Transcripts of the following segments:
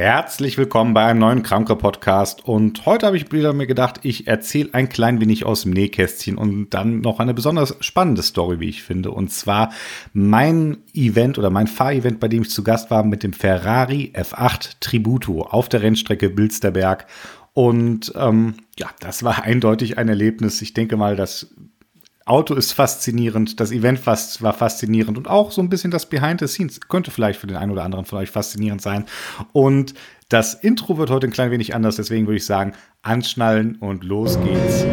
Herzlich willkommen bei einem neuen Kranke-Podcast. Und heute habe ich wieder mir gedacht, ich erzähle ein klein wenig aus dem Nähkästchen und dann noch eine besonders spannende Story, wie ich finde. Und zwar mein Event oder mein Fahrevent, bei dem ich zu Gast war mit dem Ferrari F8 Tributo auf der Rennstrecke Bilsterberg. Und ähm, ja, das war eindeutig ein Erlebnis. Ich denke mal, das Auto ist faszinierend, das Event war faszinierend und auch so ein bisschen das Behind the Scenes könnte vielleicht für den einen oder anderen von euch faszinierend sein. Und das Intro wird heute ein klein wenig anders, deswegen würde ich sagen, anschnallen und los geht's.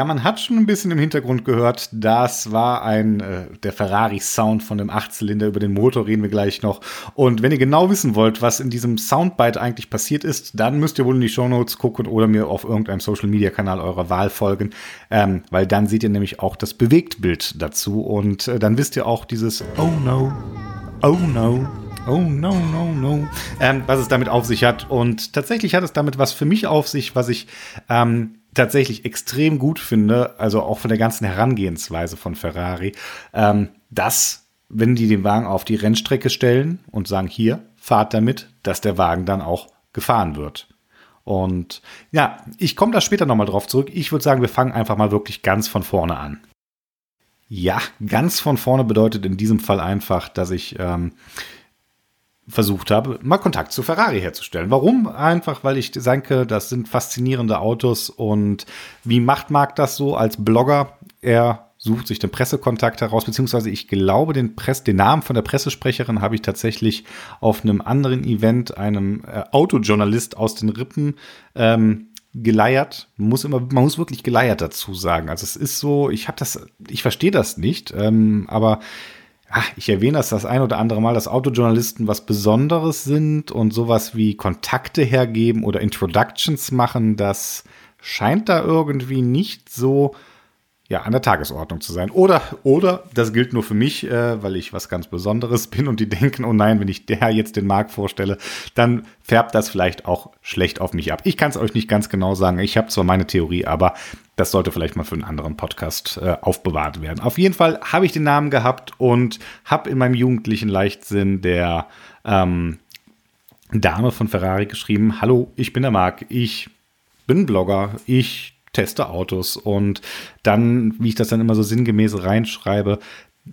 Ja, man hat schon ein bisschen im Hintergrund gehört, das war ein äh, der Ferrari Sound von dem Achtzylinder über den Motor reden wir gleich noch. Und wenn ihr genau wissen wollt, was in diesem Soundbite eigentlich passiert ist, dann müsst ihr wohl in die Show Notes gucken oder mir auf irgendeinem Social Media Kanal eurer Wahl folgen, ähm, weil dann seht ihr nämlich auch das Bewegtbild dazu und äh, dann wisst ihr auch dieses Oh no, oh no. Oh no, no, no. Ähm, was es damit auf sich hat. Und tatsächlich hat es damit was für mich auf sich, was ich ähm, tatsächlich extrem gut finde, also auch von der ganzen Herangehensweise von Ferrari, ähm, dass, wenn die den Wagen auf die Rennstrecke stellen und sagen, hier, fahrt damit, dass der Wagen dann auch gefahren wird. Und ja, ich komme da später nochmal drauf zurück. Ich würde sagen, wir fangen einfach mal wirklich ganz von vorne an. Ja, ganz von vorne bedeutet in diesem Fall einfach, dass ich ähm, versucht habe, mal Kontakt zu Ferrari herzustellen. Warum? Einfach, weil ich denke, das sind faszinierende Autos und wie macht Marc das so als Blogger? Er sucht sich den Pressekontakt heraus, beziehungsweise ich glaube, den, Press, den Namen von der Pressesprecherin habe ich tatsächlich auf einem anderen Event einem äh, Autojournalist aus den Rippen ähm, geleiert. Man muss immer, man muss wirklich geleiert dazu sagen. Also es ist so, ich habe das, ich verstehe das nicht, ähm, aber ach, ich erwähne das das ein oder andere Mal, dass Autojournalisten was Besonderes sind und sowas wie Kontakte hergeben oder Introductions machen, das scheint da irgendwie nicht so ja, an der Tagesordnung zu sein. Oder, oder, das gilt nur für mich, äh, weil ich was ganz Besonderes bin und die denken, oh nein, wenn ich der jetzt den Markt vorstelle, dann färbt das vielleicht auch schlecht auf mich ab. Ich kann es euch nicht ganz genau sagen. Ich habe zwar meine Theorie, aber das sollte vielleicht mal für einen anderen Podcast äh, aufbewahrt werden. Auf jeden Fall habe ich den Namen gehabt und habe in meinem jugendlichen Leichtsinn der ähm, Dame von Ferrari geschrieben, hallo, ich bin der Marc, ich bin Blogger, ich teste Autos und dann, wie ich das dann immer so sinngemäß reinschreibe,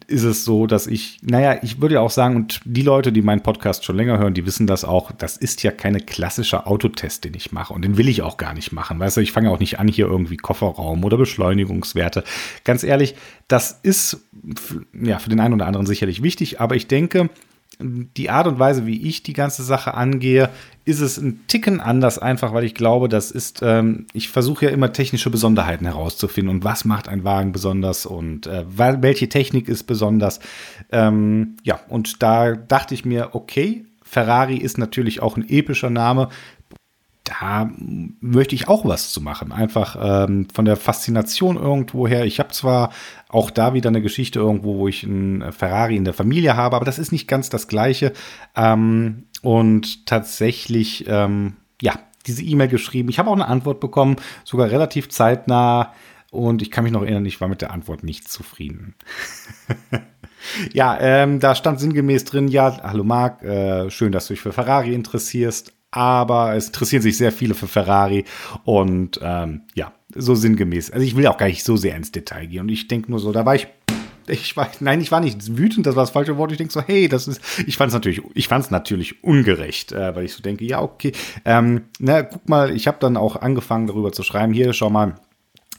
ist es so, dass ich, naja, ich würde ja auch sagen, und die Leute, die meinen Podcast schon länger hören, die wissen das auch, das ist ja keine klassische Autotest, den ich mache. Und den will ich auch gar nicht machen. Weißt du, ich fange auch nicht an, hier irgendwie Kofferraum oder Beschleunigungswerte. Ganz ehrlich, das ist ja für den einen oder anderen sicherlich wichtig, aber ich denke, die Art und Weise, wie ich die ganze Sache angehe, ist es ein Ticken anders, einfach weil ich glaube, das ist, ähm, ich versuche ja immer technische Besonderheiten herauszufinden und was macht ein Wagen besonders und äh, welche Technik ist besonders. Ähm, ja, und da dachte ich mir, okay, Ferrari ist natürlich auch ein epischer Name da möchte ich auch was zu machen. Einfach ähm, von der Faszination irgendwo her. Ich habe zwar auch da wieder eine Geschichte irgendwo, wo ich einen Ferrari in der Familie habe, aber das ist nicht ganz das Gleiche. Ähm, und tatsächlich, ähm, ja, diese E-Mail geschrieben. Ich habe auch eine Antwort bekommen, sogar relativ zeitnah. Und ich kann mich noch erinnern, ich war mit der Antwort nicht zufrieden. ja, ähm, da stand sinngemäß drin, ja, hallo Marc, äh, schön, dass du dich für Ferrari interessierst, aber es interessieren sich sehr viele für Ferrari und ähm, ja, so sinngemäß. Also ich will auch gar nicht so sehr ins Detail gehen und ich denke nur so, da war ich ich war, nein, ich war nicht wütend, das war das falsche Wort. Ich denke so, hey, das ist, ich fand es natürlich, ich fand es natürlich ungerecht, äh, weil ich so denke, ja, okay, ähm, na, guck mal, ich habe dann auch angefangen darüber zu schreiben, hier, schau mal,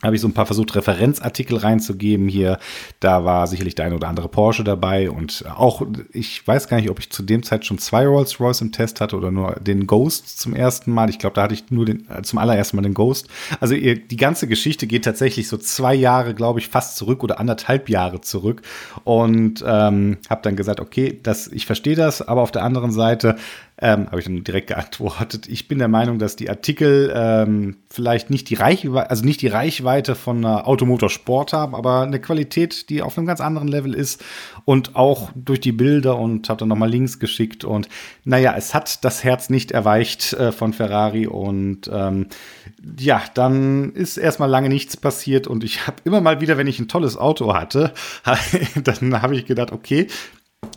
habe ich so ein paar versucht, Referenzartikel reinzugeben hier. Da war sicherlich der eine oder andere Porsche dabei und auch, ich weiß gar nicht, ob ich zu dem Zeit schon zwei Rolls Royce im Test hatte oder nur den Ghost zum ersten Mal. Ich glaube, da hatte ich nur den, äh, zum allerersten Mal den Ghost. Also ihr, die ganze Geschichte geht tatsächlich so zwei Jahre, glaube ich, fast zurück oder anderthalb Jahre zurück und ähm, habe dann gesagt, okay, das, ich verstehe das, aber auf der anderen Seite ähm, habe ich dann direkt geantwortet. Ich bin der Meinung, dass die Artikel ähm, vielleicht nicht die Reichweite, also nicht die Reichweite von Automotorsport haben, aber eine Qualität, die auf einem ganz anderen Level ist und auch durch die Bilder und habe dann nochmal Links geschickt und naja, es hat das Herz nicht erweicht äh, von Ferrari und ähm, ja, dann ist erstmal lange nichts passiert und ich habe immer mal wieder, wenn ich ein tolles Auto hatte, dann habe ich gedacht, okay,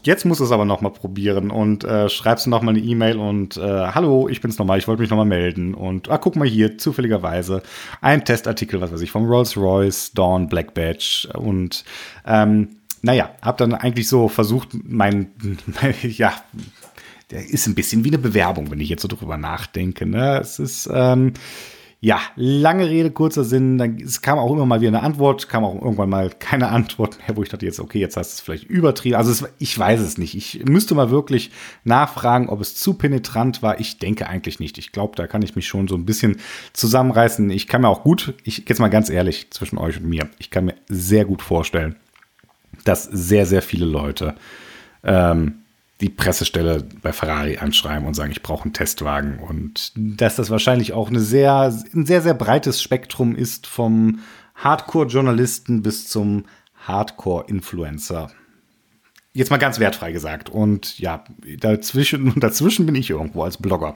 Jetzt muss es aber noch mal probieren und äh, schreibst noch mal eine E-Mail und äh, hallo, ich bin's nochmal, ich wollte mich noch mal melden und ah, guck mal hier, zufälligerweise ein Testartikel, was weiß ich, vom Rolls-Royce, Dawn, Black Badge und ähm, naja, hab dann eigentlich so versucht, mein, mein ja, der ist ein bisschen wie eine Bewerbung, wenn ich jetzt so drüber nachdenke. Ne? Es ist ähm, ja, lange Rede, kurzer Sinn. Dann, es kam auch immer mal wieder eine Antwort, kam auch irgendwann mal keine Antwort mehr, wo ich dachte jetzt, okay, jetzt hast du es vielleicht übertrieben. Also es, ich weiß es nicht. Ich müsste mal wirklich nachfragen, ob es zu penetrant war. Ich denke eigentlich nicht. Ich glaube, da kann ich mich schon so ein bisschen zusammenreißen. Ich kann mir auch gut, ich jetzt mal ganz ehrlich zwischen euch und mir, ich kann mir sehr gut vorstellen, dass sehr, sehr viele Leute ähm, die Pressestelle bei Ferrari anschreiben und sagen, ich brauche einen Testwagen. Und dass das wahrscheinlich auch eine sehr, ein sehr, sehr breites Spektrum ist vom Hardcore-Journalisten bis zum Hardcore-Influencer. Jetzt mal ganz wertfrei gesagt. Und ja, dazwischen, dazwischen bin ich irgendwo als Blogger.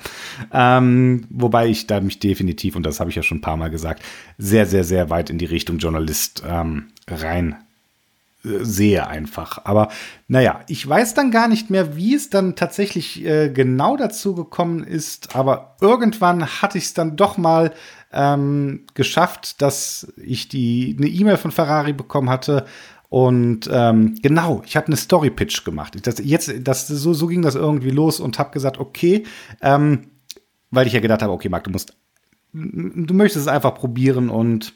Ähm, wobei ich da mich definitiv, und das habe ich ja schon ein paar Mal gesagt, sehr, sehr, sehr weit in die Richtung Journalist ähm, rein sehe einfach. Aber naja, ich weiß dann gar nicht mehr, wie es dann tatsächlich äh, genau dazu gekommen ist. Aber irgendwann hatte ich es dann doch mal ähm, geschafft, dass ich die eine E-Mail von Ferrari bekommen hatte. Und ähm, genau, ich habe eine Story Pitch gemacht. Das, jetzt, das, so, so ging das irgendwie los und habe gesagt, okay, ähm, weil ich ja gedacht habe, okay, Marc, du musst, du möchtest es einfach probieren und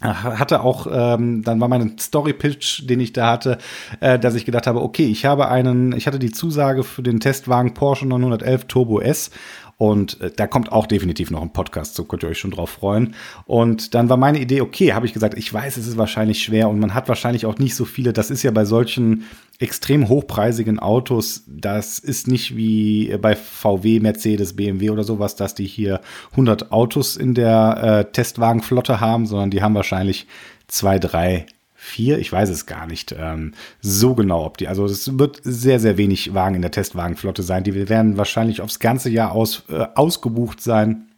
hatte auch, ähm, dann war mein Story-Pitch, den ich da hatte, äh, dass ich gedacht habe, okay, ich habe einen, ich hatte die Zusage für den Testwagen Porsche 911 Turbo S und äh, da kommt auch definitiv noch ein Podcast, so könnt ihr euch schon drauf freuen. Und dann war meine Idee, okay, habe ich gesagt, ich weiß, es ist wahrscheinlich schwer und man hat wahrscheinlich auch nicht so viele. Das ist ja bei solchen extrem hochpreisigen Autos, das ist nicht wie bei VW, Mercedes, BMW oder sowas, dass die hier 100 Autos in der äh, Testwagenflotte haben, sondern die haben wahrscheinlich zwei, drei vier, ich weiß es gar nicht ähm, so genau, ob die, also es wird sehr, sehr wenig Wagen in der Testwagenflotte sein. Die werden wahrscheinlich aufs ganze Jahr aus, äh, ausgebucht sein.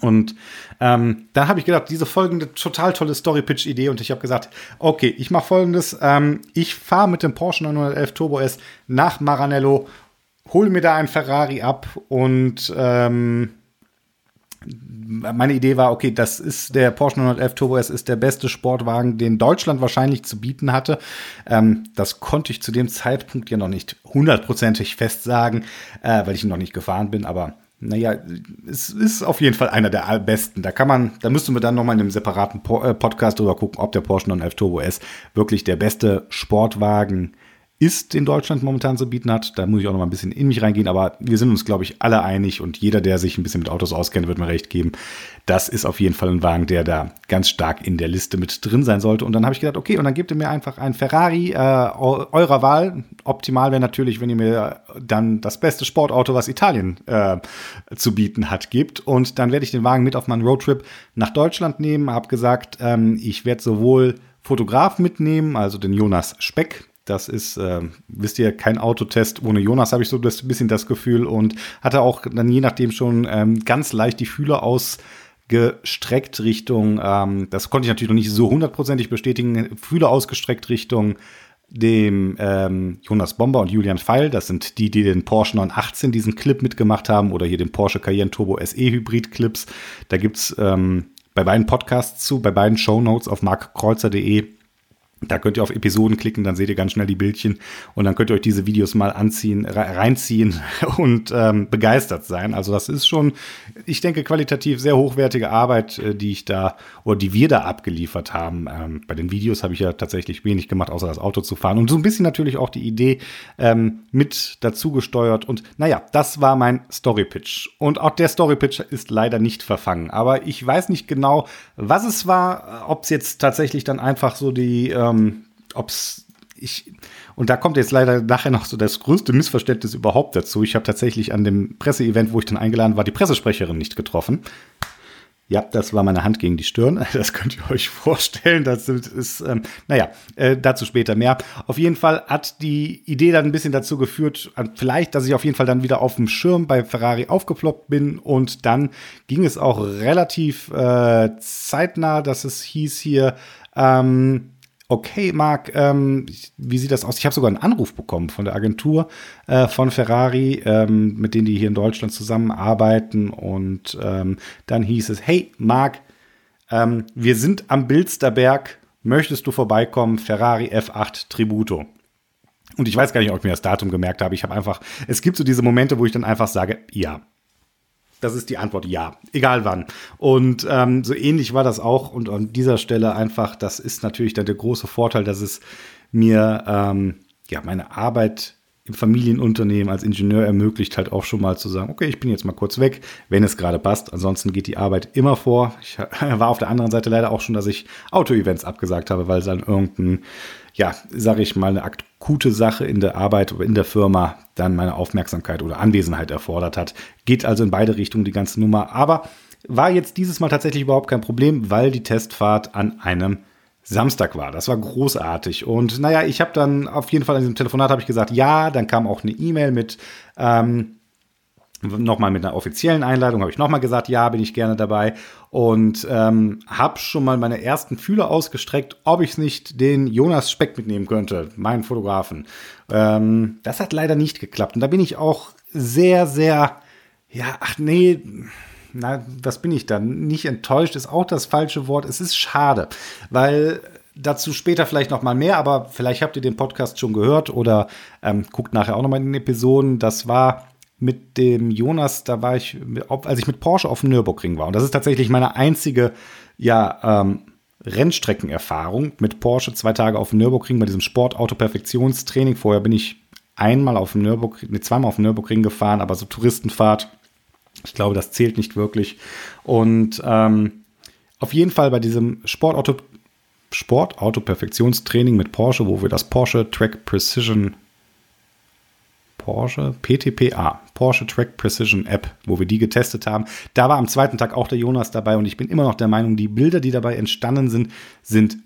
Und ähm, da habe ich gedacht, diese folgende total tolle Story-Pitch-Idee und ich habe gesagt, okay, ich mache folgendes, ähm, ich fahre mit dem Porsche 911 Turbo S nach Maranello, hole mir da ein Ferrari ab und ähm, meine Idee war, okay, das ist der Porsche 911 Turbo S ist der beste Sportwagen, den Deutschland wahrscheinlich zu bieten hatte. Ähm, das konnte ich zu dem Zeitpunkt ja noch nicht hundertprozentig fest sagen, äh, weil ich ihn noch nicht gefahren bin, aber naja, es ist auf jeden Fall einer der besten. Da kann man, da müssten wir dann nochmal in einem separaten äh, Podcast drüber gucken, ob der Porsche 911 Turbo S wirklich der beste Sportwagen ist ist in Deutschland momentan zu bieten hat. Da muss ich auch noch mal ein bisschen in mich reingehen, aber wir sind uns, glaube ich, alle einig und jeder, der sich ein bisschen mit Autos auskennt, wird mir recht geben. Das ist auf jeden Fall ein Wagen, der da ganz stark in der Liste mit drin sein sollte. Und dann habe ich gedacht, okay, und dann gebt ihr mir einfach ein Ferrari äh, eurer Wahl. Optimal wäre natürlich, wenn ihr mir dann das beste Sportauto, was Italien äh, zu bieten hat, gibt. Und dann werde ich den Wagen mit auf meinen Roadtrip nach Deutschland nehmen. Habe gesagt, ähm, ich werde sowohl Fotograf mitnehmen, also den Jonas Speck, das ist, äh, wisst ihr, kein Autotest ohne Jonas, habe ich so das bisschen das Gefühl und hatte auch dann je nachdem schon ähm, ganz leicht die Fühler ausgestreckt Richtung, ähm, das konnte ich natürlich noch nicht so hundertprozentig bestätigen, Fühler ausgestreckt Richtung dem ähm, Jonas Bomber und Julian Feil, das sind die, die den Porsche 918 diesen Clip mitgemacht haben oder hier den Porsche Cayenne Turbo SE Hybrid Clips. Da gibt's ähm, bei beiden Podcasts zu, bei beiden Show Notes auf markkreuzer.de da könnt ihr auf Episoden klicken, dann seht ihr ganz schnell die Bildchen und dann könnt ihr euch diese Videos mal anziehen, reinziehen und ähm, begeistert sein. Also das ist schon, ich denke, qualitativ sehr hochwertige Arbeit, äh, die ich da oder die wir da abgeliefert haben. Ähm, bei den Videos habe ich ja tatsächlich wenig gemacht, außer das Auto zu fahren und so ein bisschen natürlich auch die Idee ähm, mit dazu gesteuert. Und naja, das war mein Story Pitch. Und auch der Story Pitch ist leider nicht verfangen. Aber ich weiß nicht genau, was es war, ob es jetzt tatsächlich dann einfach so die äh, ähm, ob's ich, und da kommt jetzt leider nachher noch so das größte Missverständnis überhaupt dazu. Ich habe tatsächlich an dem Presseevent, wo ich dann eingeladen war, die Pressesprecherin nicht getroffen. Ja, das war meine Hand gegen die Stirn. Das könnt ihr euch vorstellen. Das ist, ähm, naja, äh, dazu später mehr. Auf jeden Fall hat die Idee dann ein bisschen dazu geführt, vielleicht, dass ich auf jeden Fall dann wieder auf dem Schirm bei Ferrari aufgeploppt bin. Und dann ging es auch relativ äh, zeitnah, dass es hieß hier, ähm, okay, Marc, ähm, wie sieht das aus? Ich habe sogar einen Anruf bekommen von der Agentur äh, von Ferrari, ähm, mit denen die hier in Deutschland zusammenarbeiten. Und ähm, dann hieß es, hey, Marc, ähm, wir sind am Bilsterberg. Möchtest du vorbeikommen? Ferrari F8 Tributo. Und ich weiß gar nicht, ob ich mir das Datum gemerkt habe. Ich habe einfach, es gibt so diese Momente, wo ich dann einfach sage, ja, das ist die Antwort ja, egal wann. Und ähm, so ähnlich war das auch. Und an dieser Stelle einfach, das ist natürlich dann der große Vorteil, dass es mir ähm, ja meine Arbeit im Familienunternehmen als Ingenieur ermöglicht, halt auch schon mal zu sagen, okay, ich bin jetzt mal kurz weg, wenn es gerade passt. Ansonsten geht die Arbeit immer vor. Ich war auf der anderen Seite leider auch schon, dass ich Auto-Events abgesagt habe, weil es dann irgendein ja, sage ich mal, eine akute Sache in der Arbeit oder in der Firma dann meine Aufmerksamkeit oder Anwesenheit erfordert hat. Geht also in beide Richtungen die ganze Nummer. Aber war jetzt dieses Mal tatsächlich überhaupt kein Problem, weil die Testfahrt an einem Samstag war. Das war großartig. Und naja, ich habe dann auf jeden Fall in diesem Telefonat habe ich gesagt, ja, dann kam auch eine E-Mail mit ähm, nochmal mit einer offiziellen Einladung habe ich nochmal gesagt, ja, bin ich gerne dabei und ähm, habe schon mal meine ersten Fühler ausgestreckt, ob ich nicht den Jonas Speck mitnehmen könnte, meinen Fotografen. Ähm, das hat leider nicht geklappt und da bin ich auch sehr, sehr, ja, ach nee, na, was bin ich dann? Nicht enttäuscht ist auch das falsche Wort. Es ist schade, weil dazu später vielleicht noch mal mehr, aber vielleicht habt ihr den Podcast schon gehört oder ähm, guckt nachher auch noch mal in den Episoden. Das war mit dem Jonas, da war ich, als ich mit Porsche auf dem Nürburgring war. Und das ist tatsächlich meine einzige, ja, ähm, Rennstreckenerfahrung mit Porsche zwei Tage auf dem Nürburgring bei diesem Sportauto-Perfektionstraining. Vorher bin ich einmal auf dem Nürburgring, nee, zweimal auf dem Nürburgring gefahren, aber so Touristenfahrt. Ich glaube, das zählt nicht wirklich. Und ähm, auf jeden Fall bei diesem Sportauto, Sportauto-Perfektionstraining mit Porsche, wo wir das Porsche Track Precision Porsche PTPA, Porsche Track Precision App, wo wir die getestet haben. Da war am zweiten Tag auch der Jonas dabei und ich bin immer noch der Meinung, die Bilder, die dabei entstanden sind, sind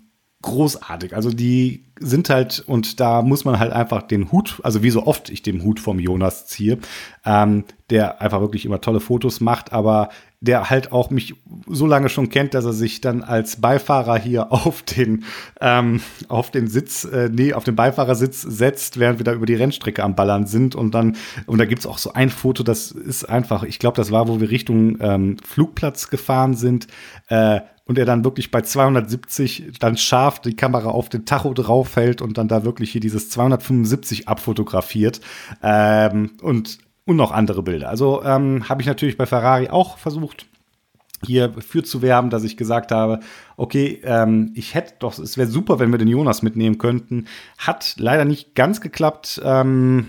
großartig. Also die sind halt, und da muss man halt einfach den Hut, also wie so oft ich den Hut vom Jonas ziehe, ähm, der einfach wirklich immer tolle Fotos macht, aber der halt auch mich so lange schon kennt, dass er sich dann als Beifahrer hier auf den, ähm, auf den Sitz, äh, nee, auf den Beifahrersitz setzt, während wir da über die Rennstrecke am Ballern sind. Und dann, und da gibt's auch so ein Foto, das ist einfach, ich glaube, das war, wo wir Richtung ähm, Flugplatz gefahren sind. Äh, und er dann wirklich bei 270 dann scharf die Kamera auf den Tacho draufhält und dann da wirklich hier dieses 275 abfotografiert. Ähm, und und noch andere Bilder. Also ähm, habe ich natürlich bei Ferrari auch versucht, hier für zu werben, dass ich gesagt habe, okay, ähm, ich hätte doch, es wäre super, wenn wir den Jonas mitnehmen könnten. Hat leider nicht ganz geklappt. Ähm,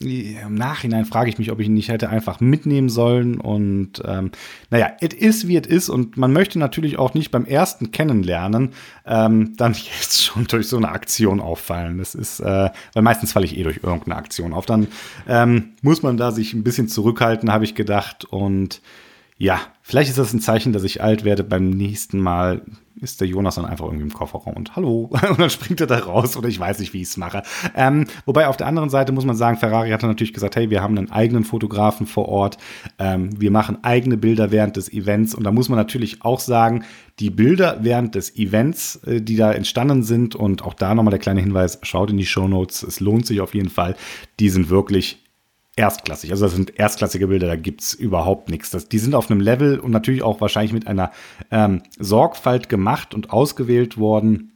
im Nachhinein frage ich mich, ob ich ihn nicht hätte einfach mitnehmen sollen. Und ähm, naja, es ist wie es ist. Und man möchte natürlich auch nicht beim ersten Kennenlernen ähm, dann jetzt schon durch so eine Aktion auffallen. Das ist, äh, weil meistens falle ich eh durch irgendeine Aktion auf. Dann ähm, muss man da sich ein bisschen zurückhalten, habe ich gedacht. Und ja, vielleicht ist das ein Zeichen, dass ich alt werde. Beim nächsten Mal ist der Jonas dann einfach irgendwie im Kofferraum und hallo. Und dann springt er da raus oder ich weiß nicht, wie ich es mache. Ähm, wobei auf der anderen Seite muss man sagen, Ferrari hat natürlich gesagt, hey, wir haben einen eigenen Fotografen vor Ort. Ähm, wir machen eigene Bilder während des Events. Und da muss man natürlich auch sagen, die Bilder während des Events, äh, die da entstanden sind und auch da nochmal der kleine Hinweis, schaut in die Show Notes. Es lohnt sich auf jeden Fall. Die sind wirklich erstklassig. Also das sind erstklassige Bilder, da gibt's überhaupt nichts. Das, die sind auf einem Level und natürlich auch wahrscheinlich mit einer ähm, Sorgfalt gemacht und ausgewählt worden.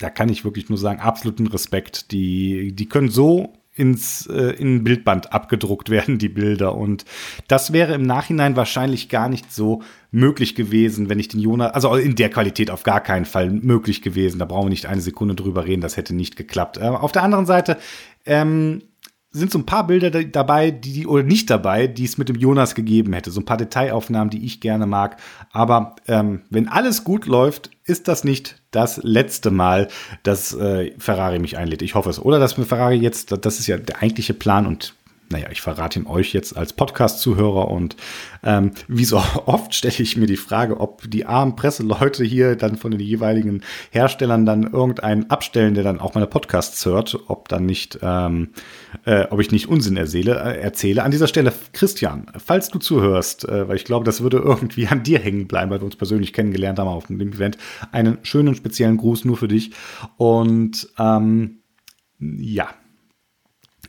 Da kann ich wirklich nur sagen, absoluten Respekt. Die, die können so ins äh, in Bildband abgedruckt werden, die Bilder. Und das wäre im Nachhinein wahrscheinlich gar nicht so möglich gewesen, wenn ich den Jonas, also in der Qualität auf gar keinen Fall möglich gewesen. Da brauchen wir nicht eine Sekunde drüber reden, das hätte nicht geklappt. Äh, auf der anderen Seite, ähm, sind so ein paar Bilder dabei, die, oder nicht dabei, die es mit dem Jonas gegeben hätte. So ein paar Detailaufnahmen, die ich gerne mag. Aber ähm, wenn alles gut läuft, ist das nicht das letzte Mal, dass äh, Ferrari mich einlädt. Ich hoffe es. Oder dass mir Ferrari jetzt, das ist ja der eigentliche Plan und naja, ich verrate ihn euch jetzt als Podcast-Zuhörer und ähm, wie so oft stelle ich mir die Frage, ob die armen Presseleute hier dann von den jeweiligen Herstellern dann irgendeinen abstellen, der dann auch meine Podcasts hört, ob dann nicht, ähm, äh, ob ich nicht Unsinn erzähle, äh, erzähle. An dieser Stelle, Christian, falls du zuhörst, äh, weil ich glaube, das würde irgendwie an dir hängen bleiben, weil wir uns persönlich kennengelernt haben auf dem Event, einen schönen speziellen Gruß nur für dich und ähm, ja,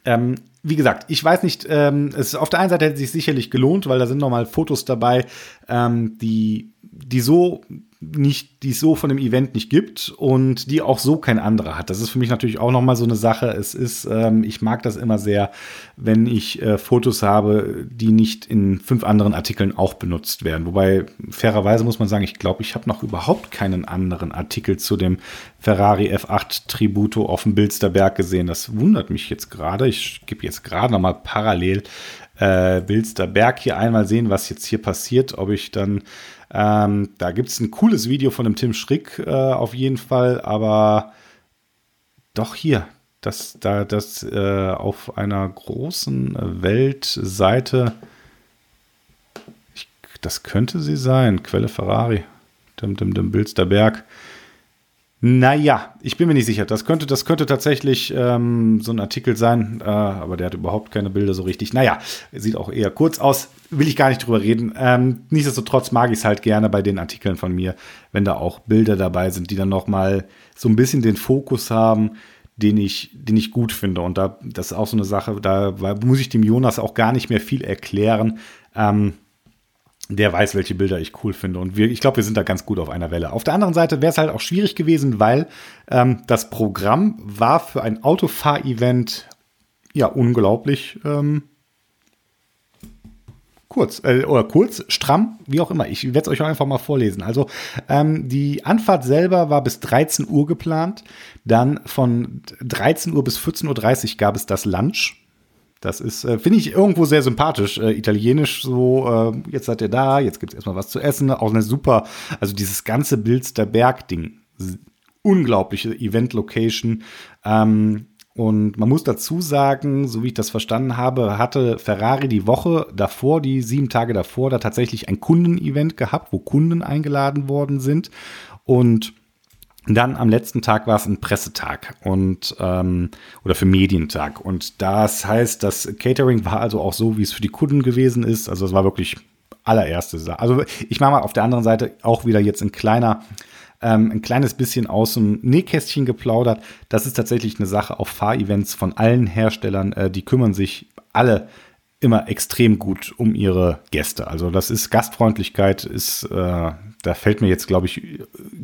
ähm, wie gesagt, ich weiß nicht, ähm, es auf der einen Seite hätte es sich sicherlich gelohnt, weil da sind nochmal Fotos dabei, ähm, die, die so nicht, die es so von dem Event nicht gibt und die auch so kein anderer hat. Das ist für mich natürlich auch nochmal so eine Sache. Es ist, ähm, ich mag das immer sehr, wenn ich äh, Fotos habe, die nicht in fünf anderen Artikeln auch benutzt werden. Wobei, fairerweise muss man sagen, ich glaube, ich habe noch überhaupt keinen anderen Artikel zu dem Ferrari F8 Tributo auf dem Bilsterberg gesehen. Das wundert mich jetzt gerade. Ich gebe jetzt gerade nochmal parallel äh, Bilsterberg hier einmal sehen, was jetzt hier passiert, ob ich dann ähm, da gibt es ein cooles Video von dem Tim Schrick äh, auf jeden Fall, aber doch hier, das, da, das äh, auf einer großen Weltseite, ich, das könnte sie sein, Quelle Ferrari, dem, dem, dem Bilsterberg. Berg naja, ich bin mir nicht sicher. Das könnte, das könnte tatsächlich ähm, so ein Artikel sein, äh, aber der hat überhaupt keine Bilder so richtig. Naja, sieht auch eher kurz aus. Will ich gar nicht drüber reden. Ähm, nichtsdestotrotz mag ich es halt gerne bei den Artikeln von mir, wenn da auch Bilder dabei sind, die dann nochmal so ein bisschen den Fokus haben, den ich, den ich gut finde. Und da, das ist auch so eine Sache, da muss ich dem Jonas auch gar nicht mehr viel erklären. Ähm, der weiß, welche Bilder ich cool finde. Und wir, ich glaube, wir sind da ganz gut auf einer Welle. Auf der anderen Seite wäre es halt auch schwierig gewesen, weil ähm, das Programm war für ein Autofahr-Event ja unglaublich ähm, kurz äh, oder kurz, stramm, wie auch immer. Ich werde es euch auch einfach mal vorlesen. Also ähm, die Anfahrt selber war bis 13 Uhr geplant. Dann von 13 Uhr bis 14.30 Uhr gab es das Lunch. Das ist, äh, finde ich, irgendwo sehr sympathisch. Äh, italienisch so, äh, jetzt seid ihr da, jetzt gibt es erstmal was zu essen. Auch eine super, also dieses ganze Bilster Berg-Ding. Unglaubliche Event-Location. Ähm, und man muss dazu sagen, so wie ich das verstanden habe, hatte Ferrari die Woche davor, die sieben Tage davor, da tatsächlich ein Kundenevent gehabt, wo Kunden eingeladen worden sind. Und dann am letzten Tag war es ein Pressetag und ähm, oder für Medientag. Und das heißt, das Catering war also auch so, wie es für die Kunden gewesen ist. Also es war wirklich allererste Sache. Also ich mache mal auf der anderen Seite auch wieder jetzt ein kleiner, ähm, ein kleines bisschen aus dem Nähkästchen geplaudert. Das ist tatsächlich eine Sache auf Fahrevents von allen Herstellern. Äh, die kümmern sich alle immer extrem gut um ihre Gäste. Also das ist Gastfreundlichkeit, ist, äh, da fällt mir jetzt, glaube ich,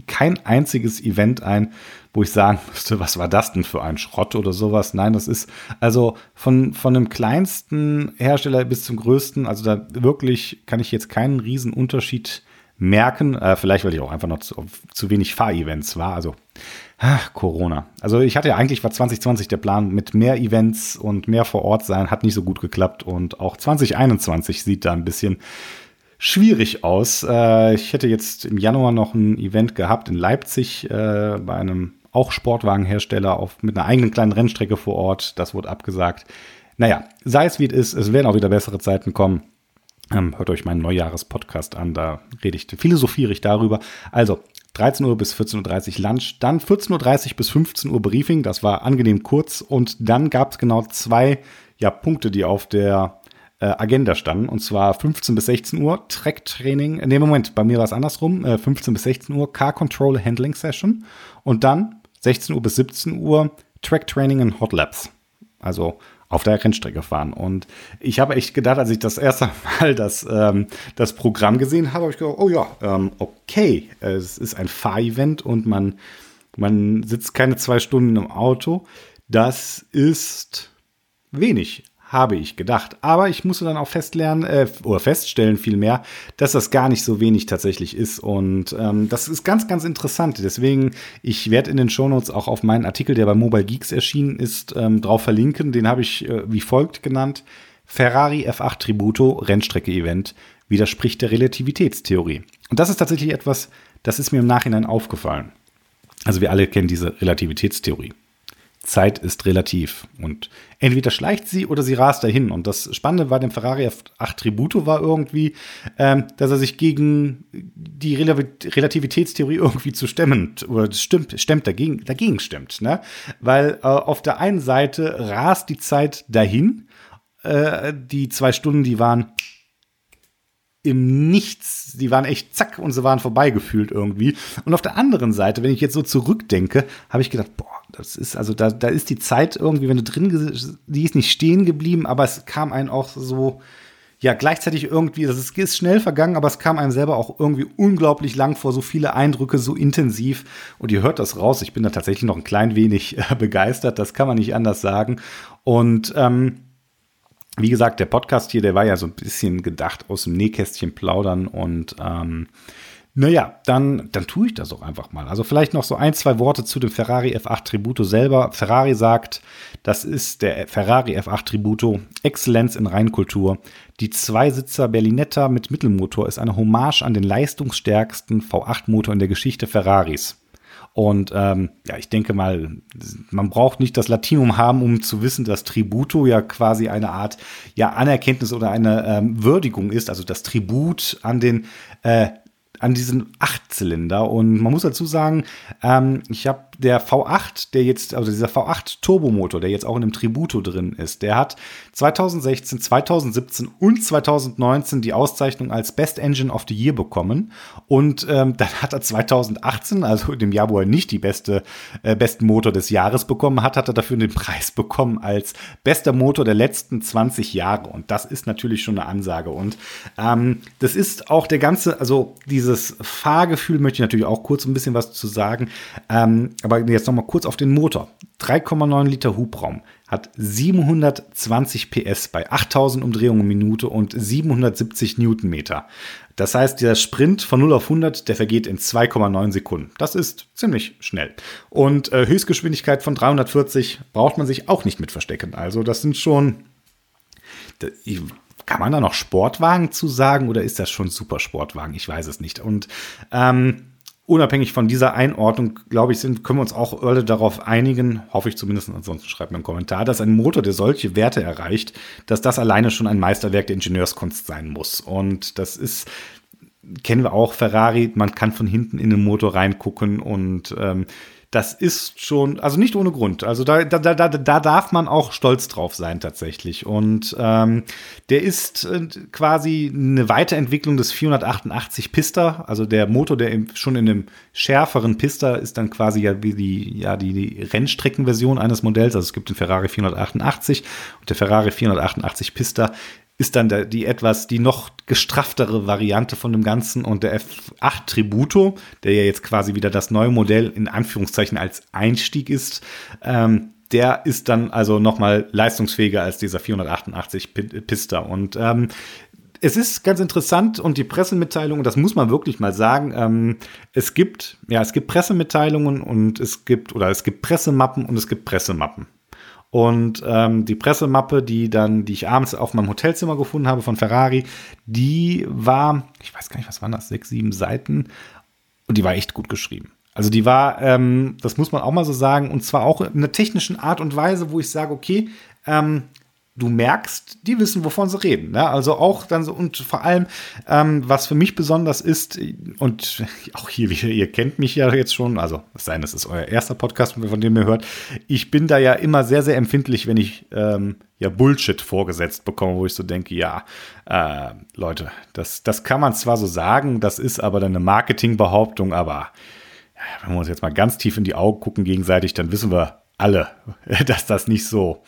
kein einziges Event ein, wo ich sagen müsste, was war das denn für ein Schrott oder sowas. Nein, das ist also von, von dem kleinsten Hersteller bis zum größten, also da wirklich kann ich jetzt keinen riesen Unterschied merken. Äh, vielleicht, weil ich auch einfach noch zu, zu wenig Fahrevents war. Also Ach, Corona. Also ich hatte ja eigentlich war 2020 der Plan mit mehr Events und mehr vor Ort sein, hat nicht so gut geklappt und auch 2021 sieht da ein bisschen schwierig aus. Äh, ich hätte jetzt im Januar noch ein Event gehabt in Leipzig äh, bei einem auch Sportwagenhersteller auf, mit einer eigenen kleinen Rennstrecke vor Ort. Das wurde abgesagt. Naja, sei es wie es ist, es werden auch wieder bessere Zeiten kommen. Ähm, hört euch meinen Neujahres-Podcast an, da rede ich, philosophiere ich darüber. Also, 13 Uhr bis 14.30 Uhr Lunch, dann 14.30 Uhr bis 15 Uhr Briefing, das war angenehm kurz und dann gab es genau zwei ja, Punkte, die auf der äh, Agenda standen und zwar 15 bis 16 Uhr Track-Training, in dem Moment, bei mir war es andersrum, äh, 15 bis 16 Uhr Car Control Handling Session und dann 16 Uhr bis 17 Uhr Track-Training in Hot Labs. Also auf der Rennstrecke fahren. Und ich habe echt gedacht, als ich das erste Mal das, ähm, das Programm gesehen habe, habe ich gedacht, oh ja, ähm, okay, es ist ein Fahrevent und man, man sitzt keine zwei Stunden im Auto. Das ist wenig habe ich gedacht. Aber ich musste dann auch festlernen, äh, oder feststellen vielmehr, dass das gar nicht so wenig tatsächlich ist. Und ähm, das ist ganz, ganz interessant. Deswegen, ich werde in den Shownotes auch auf meinen Artikel, der bei Mobile Geeks erschienen ist, ähm, drauf verlinken. Den habe ich äh, wie folgt genannt. Ferrari F8 Tributo Rennstrecke-Event widerspricht der Relativitätstheorie. Und das ist tatsächlich etwas, das ist mir im Nachhinein aufgefallen. Also wir alle kennen diese Relativitätstheorie. Zeit ist relativ. Und entweder schleicht sie oder sie rast dahin. Und das Spannende bei dem Ferrari F8 Tributo war irgendwie, ähm, dass er sich gegen die Relativitätstheorie irgendwie zu stemmen oder stimmt, stemmt dagegen, dagegen stimmt. Ne? Weil äh, auf der einen Seite rast die Zeit dahin. Äh, die zwei Stunden, die waren im Nichts. Die waren echt zack und sie waren vorbeigefühlt irgendwie. Und auf der anderen Seite, wenn ich jetzt so zurückdenke, habe ich gedacht, boah, das ist, also da, da ist die Zeit irgendwie, wenn du drin, die ist nicht stehen geblieben, aber es kam einem auch so, ja, gleichzeitig irgendwie, das ist, ist schnell vergangen, aber es kam einem selber auch irgendwie unglaublich lang vor, so viele Eindrücke, so intensiv. Und ihr hört das raus. Ich bin da tatsächlich noch ein klein wenig äh, begeistert, das kann man nicht anders sagen. Und ähm, wie gesagt, der Podcast hier, der war ja so ein bisschen gedacht aus dem Nähkästchen plaudern und ähm, naja, dann, dann tue ich das auch einfach mal. Also vielleicht noch so ein, zwei Worte zu dem Ferrari F8 Tributo selber. Ferrari sagt, das ist der Ferrari F8 Tributo, Exzellenz in Reinkultur. Die Zweisitzer Berlinetta mit Mittelmotor ist eine Hommage an den leistungsstärksten V8-Motor in der Geschichte Ferraris. Und ähm, ja, ich denke mal, man braucht nicht das Latinum haben, um zu wissen, dass Tributo ja quasi eine Art ja Anerkenntnis oder eine ähm, Würdigung ist, also das Tribut an den äh, an diesen Achtzylinder. Und man muss dazu sagen, ähm, ich habe der V8, der jetzt, also dieser V8 Turbomotor, der jetzt auch in dem Tributo drin ist, der hat 2016, 2017 und 2019 die Auszeichnung als Best Engine of the Year bekommen. Und ähm, dann hat er 2018, also in dem Jahr, wo er nicht die beste, äh, besten Motor des Jahres bekommen hat, hat er dafür den Preis bekommen als bester Motor der letzten 20 Jahre. Und das ist natürlich schon eine Ansage. Und ähm, das ist auch der ganze, also dieses Fahrgefühl möchte ich natürlich auch kurz ein bisschen was zu sagen. Ähm, aber jetzt noch mal kurz auf den Motor. 3,9 Liter Hubraum, hat 720 PS bei 8000 Umdrehungen in Minute und 770 Newtonmeter. Das heißt, der Sprint von 0 auf 100, der vergeht in 2,9 Sekunden. Das ist ziemlich schnell. Und äh, Höchstgeschwindigkeit von 340 braucht man sich auch nicht mit verstecken. Also das sind schon... Kann man da noch Sportwagen zu sagen oder ist das schon Supersportwagen? Ich weiß es nicht. Und ähm, unabhängig von dieser Einordnung, glaube ich, sind, können wir uns auch alle darauf einigen, hoffe ich zumindest, ansonsten schreibt mir einen Kommentar, dass ein Motor, der solche Werte erreicht, dass das alleine schon ein Meisterwerk der Ingenieurskunst sein muss. Und das ist, kennen wir auch, Ferrari, man kann von hinten in den Motor reingucken und ähm, das ist schon, also nicht ohne Grund. Also da, da, da, da darf man auch stolz drauf sein tatsächlich. Und ähm, der ist äh, quasi eine Weiterentwicklung des 488 Pista. Also der Motor, der schon in einem schärferen Pista ist dann quasi ja wie die, ja, die, die Rennstreckenversion eines Modells. Also es gibt den Ferrari 488 und der Ferrari 488 Pista ist dann die etwas, die noch gestrafftere Variante von dem Ganzen und der F8 Tributo, der ja jetzt quasi wieder das neue Modell in Anführungszeichen als Einstieg ist, ähm, der ist dann also nochmal leistungsfähiger als dieser 488 Pista. Und ähm, es ist ganz interessant und die Pressemitteilungen, das muss man wirklich mal sagen. Ähm, es gibt, ja, es gibt Pressemitteilungen und es gibt, oder es gibt Pressemappen und es gibt Pressemappen. Und ähm, die Pressemappe, die dann, die ich abends auf meinem Hotelzimmer gefunden habe von Ferrari, die war, ich weiß gar nicht, was waren das, sechs, sieben Seiten. Und die war echt gut geschrieben. Also die war, ähm, das muss man auch mal so sagen, und zwar auch in einer technischen Art und Weise, wo ich sage, okay, ähm, du merkst, die wissen, wovon sie reden. Ne? Also auch dann so, und vor allem, ähm, was für mich besonders ist, und auch hier wieder, ihr kennt mich ja jetzt schon, also es sei denn, es ist euer erster Podcast, von dem ihr hört, ich bin da ja immer sehr, sehr empfindlich, wenn ich ähm, ja Bullshit vorgesetzt bekomme, wo ich so denke, ja, äh, Leute, das, das kann man zwar so sagen, das ist aber dann eine Marketingbehauptung, aber wenn wir uns jetzt mal ganz tief in die Augen gucken gegenseitig, dann wissen wir alle, dass das nicht so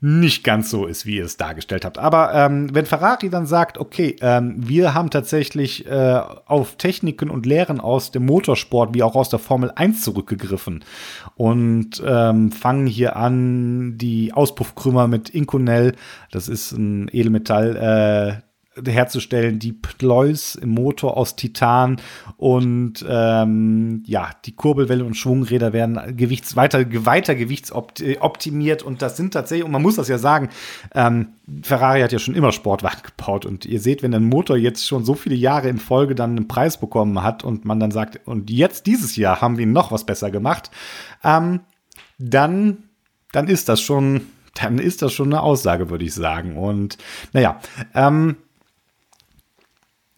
nicht ganz so ist, wie ihr es dargestellt habt. Aber ähm, wenn Ferrari dann sagt, okay, ähm, wir haben tatsächlich äh, auf Techniken und Lehren aus dem Motorsport wie auch aus der Formel 1 zurückgegriffen und ähm, fangen hier an, die Auspuffkrümmer mit Inconel, das ist ein Edelmetall, äh, herzustellen, die Ploys im Motor aus Titan und ähm, ja, die Kurbelwelle und Schwungräder werden gewichts, weiter, weiter gewichtsoptimiert und das sind tatsächlich, und man muss das ja sagen, ähm, Ferrari hat ja schon immer Sportwagen gebaut und ihr seht, wenn ein Motor jetzt schon so viele Jahre in Folge dann einen Preis bekommen hat und man dann sagt, und jetzt dieses Jahr haben wir noch was besser gemacht, ähm, dann dann ist das schon, dann ist das schon eine Aussage, würde ich sagen. Und naja, ähm,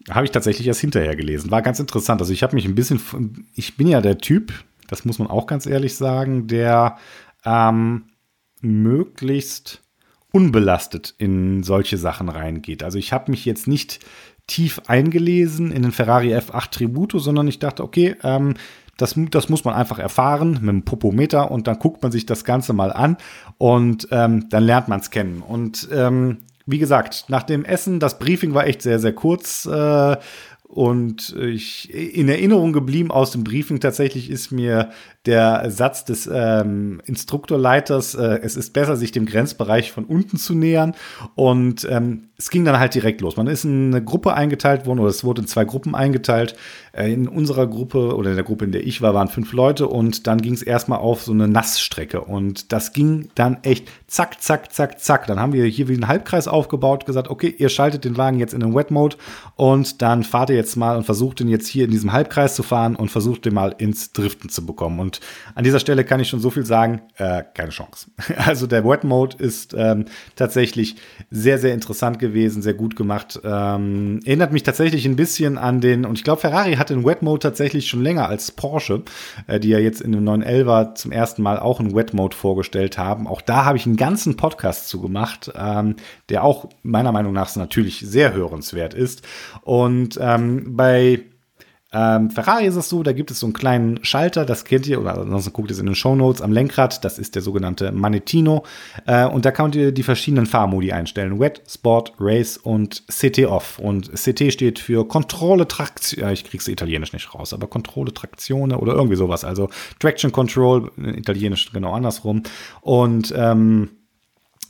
habe ich tatsächlich erst hinterher gelesen. War ganz interessant. Also ich habe mich ein bisschen, ich bin ja der Typ, das muss man auch ganz ehrlich sagen, der ähm, möglichst unbelastet in solche Sachen reingeht. Also ich habe mich jetzt nicht tief eingelesen in den Ferrari F8 Tributo, sondern ich dachte, okay, ähm, das, das muss man einfach erfahren mit dem Popometer und dann guckt man sich das Ganze mal an und ähm, dann lernt man es kennen. Und ähm, wie gesagt, nach dem Essen, das Briefing war echt sehr, sehr kurz. Äh, und ich, in Erinnerung geblieben aus dem Briefing tatsächlich ist mir der Satz des ähm, Instruktorleiters, äh, es ist besser, sich dem Grenzbereich von unten zu nähern. Und ähm, es ging dann halt direkt los. Man ist in eine Gruppe eingeteilt worden, oder es wurde in zwei Gruppen eingeteilt. Äh, in unserer Gruppe oder in der Gruppe, in der ich war, waren fünf Leute und dann ging es erstmal auf so eine Nassstrecke. Und das ging dann echt zack, zack, zack, zack. Dann haben wir hier wie einen Halbkreis aufgebaut, gesagt, okay, ihr schaltet den Wagen jetzt in den Wet Mode und dann fahrt ihr jetzt mal und versucht den jetzt hier in diesem Halbkreis zu fahren und versucht den mal ins Driften zu bekommen. Und an dieser Stelle kann ich schon so viel sagen, äh, keine Chance. Also der Wet Mode ist ähm, tatsächlich sehr, sehr interessant gewesen, sehr gut gemacht. Ähm, erinnert mich tatsächlich ein bisschen an den, und ich glaube, Ferrari hat den Wet Mode tatsächlich schon länger als Porsche, äh, die ja jetzt in dem 911er zum ersten Mal auch einen Wet Mode vorgestellt haben. Auch da habe ich einen ganzen Podcast zu gemacht, ähm, der auch meiner Meinung nach natürlich sehr hörenswert ist. Und ähm, bei ähm, Ferrari ist es so, da gibt es so einen kleinen Schalter, das kennt ihr, oder ansonsten guckt es in den Show Notes am Lenkrad, das ist der sogenannte Manettino. Äh, und da könnt ihr die verschiedenen Fahrmodi einstellen. Wet, Sport, Race und CT Off. Und CT steht für Kontrolle Traktion, ich krieg's italienisch nicht raus, aber Kontrolle Traktione oder irgendwie sowas. Also Traction Control, italienisch genau andersrum. Und ähm,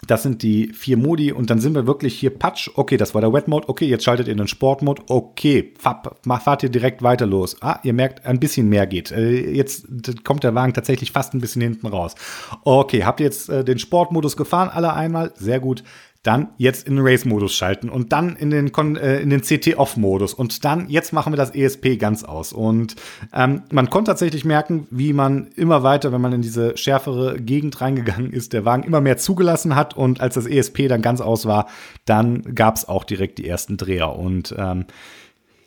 das sind die vier Modi und dann sind wir wirklich hier Patsch. Okay, das war der Wet Mode. Okay, jetzt schaltet ihr in den Sport Mode. Okay, fahrt ihr direkt weiter los. Ah, ihr merkt, ein bisschen mehr geht. Äh, jetzt kommt der Wagen tatsächlich fast ein bisschen hinten raus. Okay, habt ihr jetzt äh, den Sportmodus gefahren? Alle einmal? Sehr gut dann jetzt in den Race-Modus schalten und dann in den, äh, in den CT-Off-Modus und dann jetzt machen wir das ESP ganz aus. Und ähm, man konnte tatsächlich merken, wie man immer weiter, wenn man in diese schärfere Gegend reingegangen ist, der Wagen immer mehr zugelassen hat. Und als das ESP dann ganz aus war, dann gab es auch direkt die ersten Dreher. Und ähm,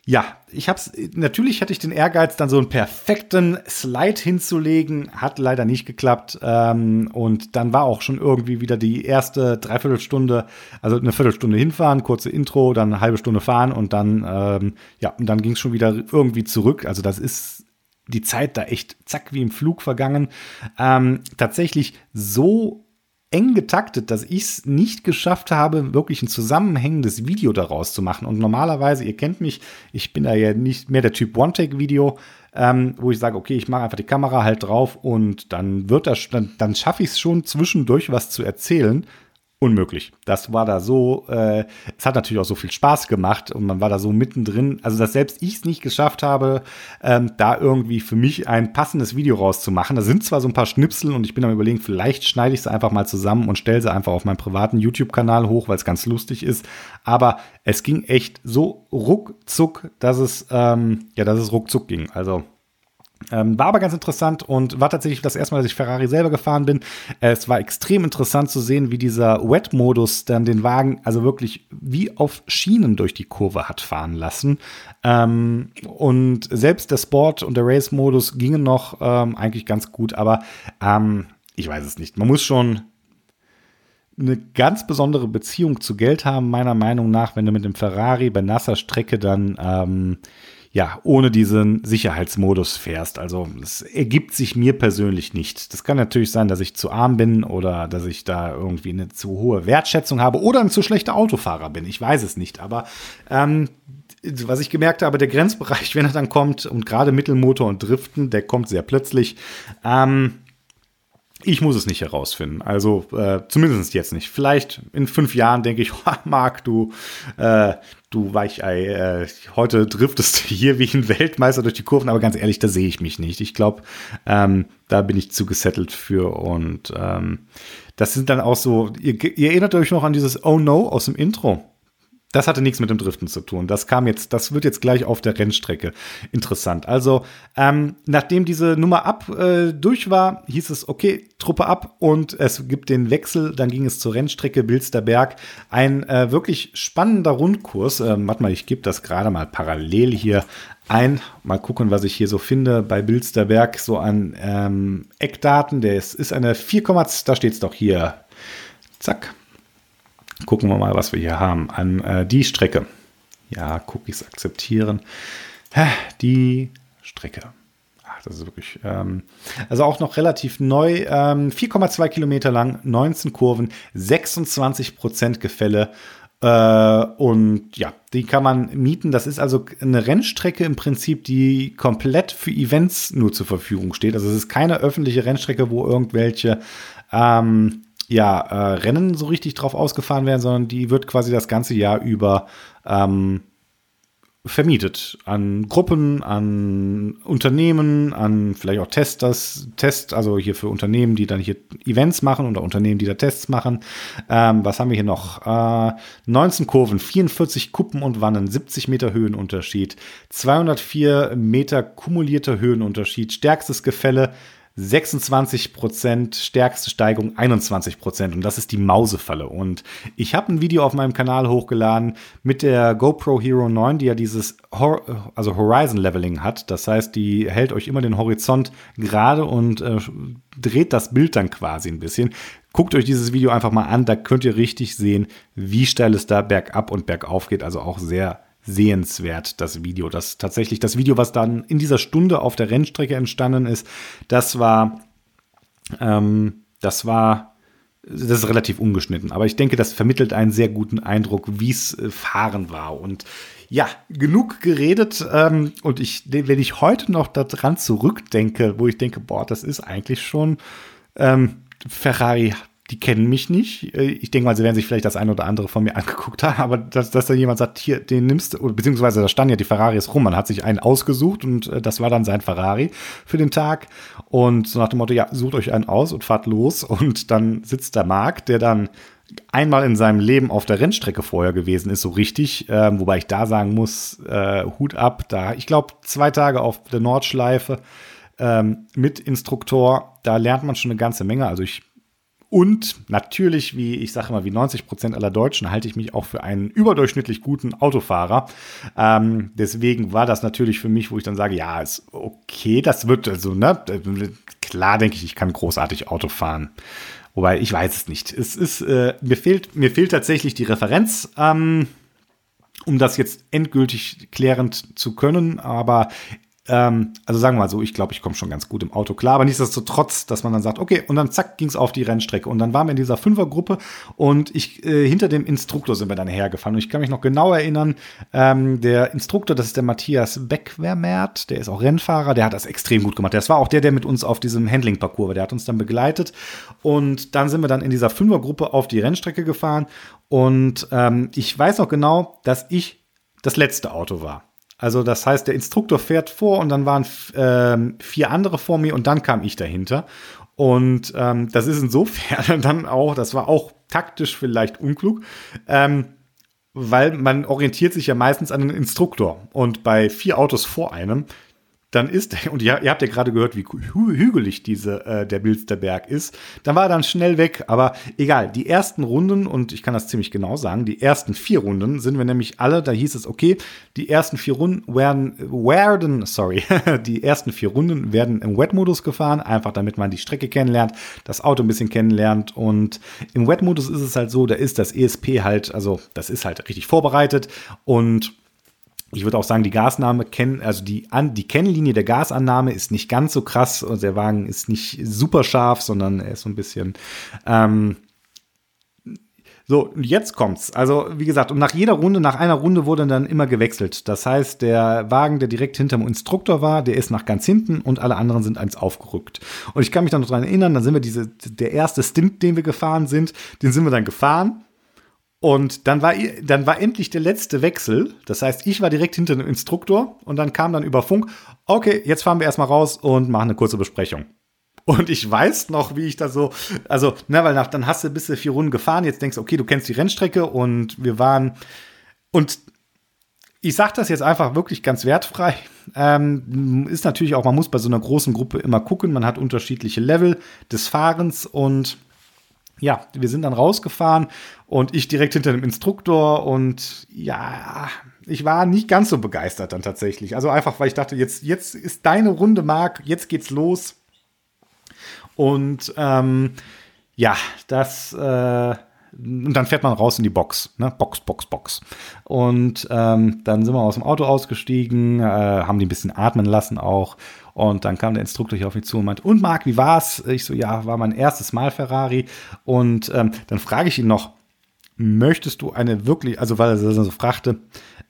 ja, ich hab's, natürlich hatte ich den Ehrgeiz, dann so einen perfekten Slide hinzulegen. Hat leider nicht geklappt. Ähm, und dann war auch schon irgendwie wieder die erste Dreiviertelstunde, also eine Viertelstunde hinfahren, kurze Intro, dann eine halbe Stunde fahren und dann, ähm, ja, und dann ging es schon wieder irgendwie zurück. Also das ist die Zeit da echt zack wie im Flug vergangen. Ähm, tatsächlich so eng getaktet, dass ich es nicht geschafft habe, wirklich ein zusammenhängendes Video daraus zu machen. Und normalerweise, ihr kennt mich, ich bin da ja nicht mehr der Typ One-Take-Video, ähm, wo ich sage, okay, ich mache einfach die Kamera halt drauf und dann wird das, dann, dann schaffe ich es schon zwischendurch was zu erzählen unmöglich. Das war da so, äh, es hat natürlich auch so viel Spaß gemacht und man war da so mittendrin. Also, dass selbst ich es nicht geschafft habe, ähm, da irgendwie für mich ein passendes Video rauszumachen. Da sind zwar so ein paar Schnipsel und ich bin am überlegen, vielleicht schneide ich sie einfach mal zusammen und stelle sie einfach auf meinen privaten YouTube-Kanal hoch, weil es ganz lustig ist. Aber es ging echt so ruckzuck, dass es, ähm, ja, dass es ruckzuck ging. Also, ähm, war aber ganz interessant und war tatsächlich das erste Mal, dass ich Ferrari selber gefahren bin. Es war extrem interessant zu sehen, wie dieser Wet-Modus dann den Wagen also wirklich wie auf Schienen durch die Kurve hat fahren lassen. Ähm, und selbst der Sport und der Race-Modus gingen noch ähm, eigentlich ganz gut, aber ähm, ich weiß es nicht. Man muss schon eine ganz besondere Beziehung zu Geld haben, meiner Meinung nach, wenn du mit dem Ferrari bei nasser Strecke dann ähm, ja, ohne diesen Sicherheitsmodus fährst. Also es ergibt sich mir persönlich nicht. Das kann natürlich sein, dass ich zu arm bin oder dass ich da irgendwie eine zu hohe Wertschätzung habe oder ein zu schlechter Autofahrer bin. Ich weiß es nicht. Aber ähm, was ich gemerkt habe, der Grenzbereich, wenn er dann kommt und gerade Mittelmotor und Driften, der kommt sehr plötzlich. Ähm, ich muss es nicht herausfinden. Also äh, zumindest jetzt nicht. Vielleicht in fünf Jahren denke ich, Marc, du, äh, du Weichei, äh, heute driftest du hier wie ein Weltmeister durch die Kurven, aber ganz ehrlich, da sehe ich mich nicht. Ich glaube, ähm, da bin ich zu gesettelt für und ähm, das sind dann auch so, ihr, ihr erinnert euch noch an dieses Oh No aus dem Intro. Das hatte nichts mit dem Driften zu tun. Das kam jetzt, das wird jetzt gleich auf der Rennstrecke interessant. Also, ähm, nachdem diese Nummer ab äh, durch war, hieß es, okay, Truppe ab und es gibt den Wechsel. Dann ging es zur Rennstrecke Bilsterberg. Ein äh, wirklich spannender Rundkurs. Ähm, warte mal, ich gebe das gerade mal parallel hier ein. Mal gucken, was ich hier so finde bei Bilsterberg. So an ähm, Eckdaten. Der ist, ist eine 4, da steht es doch hier. Zack. Gucken wir mal, was wir hier haben. An äh, die Strecke. Ja, Cookies akzeptieren. Die Strecke. Ach, das ist wirklich. Ähm, also auch noch relativ neu. Ähm, 4,2 Kilometer lang, 19 Kurven, 26 Prozent Gefälle. Äh, und ja, die kann man mieten. Das ist also eine Rennstrecke im Prinzip, die komplett für Events nur zur Verfügung steht. Also es ist keine öffentliche Rennstrecke, wo irgendwelche ähm, ja, äh, Rennen so richtig drauf ausgefahren werden, sondern die wird quasi das ganze Jahr über ähm, vermietet an Gruppen, an Unternehmen, an vielleicht auch Testers, Test, also hier für Unternehmen, die dann hier Events machen oder Unternehmen, die da Tests machen. Ähm, was haben wir hier noch? Äh, 19 Kurven, 44 Kuppen und Wannen, 70 Meter Höhenunterschied, 204 Meter kumulierter Höhenunterschied, stärkstes Gefälle 26 Prozent, stärkste Steigung 21 Prozent. Und das ist die Mausefalle. Und ich habe ein Video auf meinem Kanal hochgeladen mit der GoPro Hero 9, die ja dieses Hor also Horizon Leveling hat. Das heißt, die hält euch immer den Horizont gerade und äh, dreht das Bild dann quasi ein bisschen. Guckt euch dieses Video einfach mal an, da könnt ihr richtig sehen, wie steil es da bergab und bergauf geht. Also auch sehr sehenswert, das Video. Das tatsächlich das Video, was dann in dieser Stunde auf der Rennstrecke entstanden ist, das war, ähm, das war, das ist relativ ungeschnitten. Aber ich denke, das vermittelt einen sehr guten Eindruck, wie es äh, fahren war. Und ja, genug geredet. Ähm, und ich, wenn ich heute noch daran zurückdenke, wo ich denke, boah, das ist eigentlich schon ähm, Ferrari die kennen mich nicht. Äh, ich denke mal, sie werden sich vielleicht das eine oder andere von mir angeguckt haben, aber dass, dass da jemand sagt, hier, den nimmst du, beziehungsweise da standen ja die Ferraris rum, man hat sich einen ausgesucht und äh, das war dann sein Ferrari für den Tag. Und so nach dem Motto, ja, sucht euch einen aus und fahrt los. Und dann sitzt der Marc, der dann einmal in seinem Leben auf der Rennstrecke vorher gewesen ist, so richtig. Ähm, wobei ich da sagen muss, äh, Hut ab, da, ich glaube, zwei Tage auf der Nordschleife ähm, mit Instruktor, da lernt man schon eine ganze Menge. Also ich und natürlich, wie ich sage immer, wie 90 Prozent aller Deutschen halte ich mich auch für einen überdurchschnittlich guten Autofahrer. Ähm, deswegen war das natürlich für mich, wo ich dann sage, ja, ist okay, das wird also, ne, klar denke ich, ich kann großartig Auto fahren. Wobei, ich weiß es nicht. Es ist, äh, mir fehlt, mir fehlt tatsächlich die Referenz. Ähm, um das jetzt endgültig klärend zu können. Aber ähm, also sagen wir mal so, ich glaube, ich komme schon ganz gut im Auto klar, aber nichtsdestotrotz, dass man dann sagt, okay, und dann zack, ging es auf die Rennstrecke. Und dann waren wir in dieser Fünfergruppe und ich äh, hinter dem Instruktor sind wir dann hergefahren. Und ich kann mich noch genau erinnern, ähm, der Instruktor, das ist der Matthias Beckwermert, der ist auch Rennfahrer, der hat das extrem gut gemacht. Das war auch der, der mit uns auf diesem Handling-Parcours war, der hat uns dann begleitet. Und dann sind wir dann in dieser Fünfergruppe auf die Rennstrecke gefahren. Und ähm, ich weiß noch genau, dass ich das letzte Auto war. Also das heißt, der Instruktor fährt vor und dann waren äh, vier andere vor mir und dann kam ich dahinter. Und ähm, das ist insofern dann auch, das war auch taktisch vielleicht unklug, ähm, weil man orientiert sich ja meistens an den Instruktor. Und bei vier Autos vor einem dann ist, und ihr, ihr habt ja gerade gehört, wie hügelig diese, äh, der Bilsterberg ist, dann war er dann schnell weg, aber egal, die ersten Runden, und ich kann das ziemlich genau sagen, die ersten vier Runden sind wir nämlich alle, da hieß es, okay, die ersten vier Runden werden, werden sorry, die ersten vier Runden werden im Wet-Modus gefahren, einfach damit man die Strecke kennenlernt, das Auto ein bisschen kennenlernt und im Wet-Modus ist es halt so, da ist das ESP halt, also das ist halt richtig vorbereitet und ich würde auch sagen, die Gasnahme kennen, also die, an, die Kennlinie der Gasannahme ist nicht ganz so krass und der Wagen ist nicht super scharf, sondern er ist so ein bisschen. Ähm, so, jetzt kommt's. Also, wie gesagt, und nach jeder Runde, nach einer Runde wurde dann immer gewechselt. Das heißt, der Wagen, der direkt hinter dem Instruktor war, der ist nach ganz hinten und alle anderen sind eins aufgerückt. Und ich kann mich dann noch daran erinnern, dann sind wir diese, der erste Stint, den wir gefahren sind, den sind wir dann gefahren. Und dann war, dann war endlich der letzte Wechsel. Das heißt, ich war direkt hinter dem Instruktor und dann kam dann über Funk, okay, jetzt fahren wir erstmal raus und machen eine kurze Besprechung. Und ich weiß noch, wie ich da so, also, na, weil nach, dann hast du bis vier Runden gefahren, jetzt denkst du, okay, du kennst die Rennstrecke und wir waren, und ich sage das jetzt einfach wirklich ganz wertfrei. Ähm, ist natürlich auch, man muss bei so einer großen Gruppe immer gucken. Man hat unterschiedliche Level des Fahrens und ja, wir sind dann rausgefahren und ich direkt hinter dem Instruktor und ja, ich war nicht ganz so begeistert dann tatsächlich. Also einfach, weil ich dachte, jetzt, jetzt ist deine Runde, Marc, jetzt geht's los. Und ähm, ja, das äh, und dann fährt man raus in die Box, ne? Box, Box, Box. Und ähm, dann sind wir aus dem Auto ausgestiegen, äh, haben die ein bisschen atmen lassen auch. Und dann kam der Instruktor hier auf mich zu und meinte, und Marc, wie war's? Ich so, ja, war mein erstes Mal Ferrari. Und ähm, dann frage ich ihn noch, möchtest du eine wirklich, also weil er so fragte,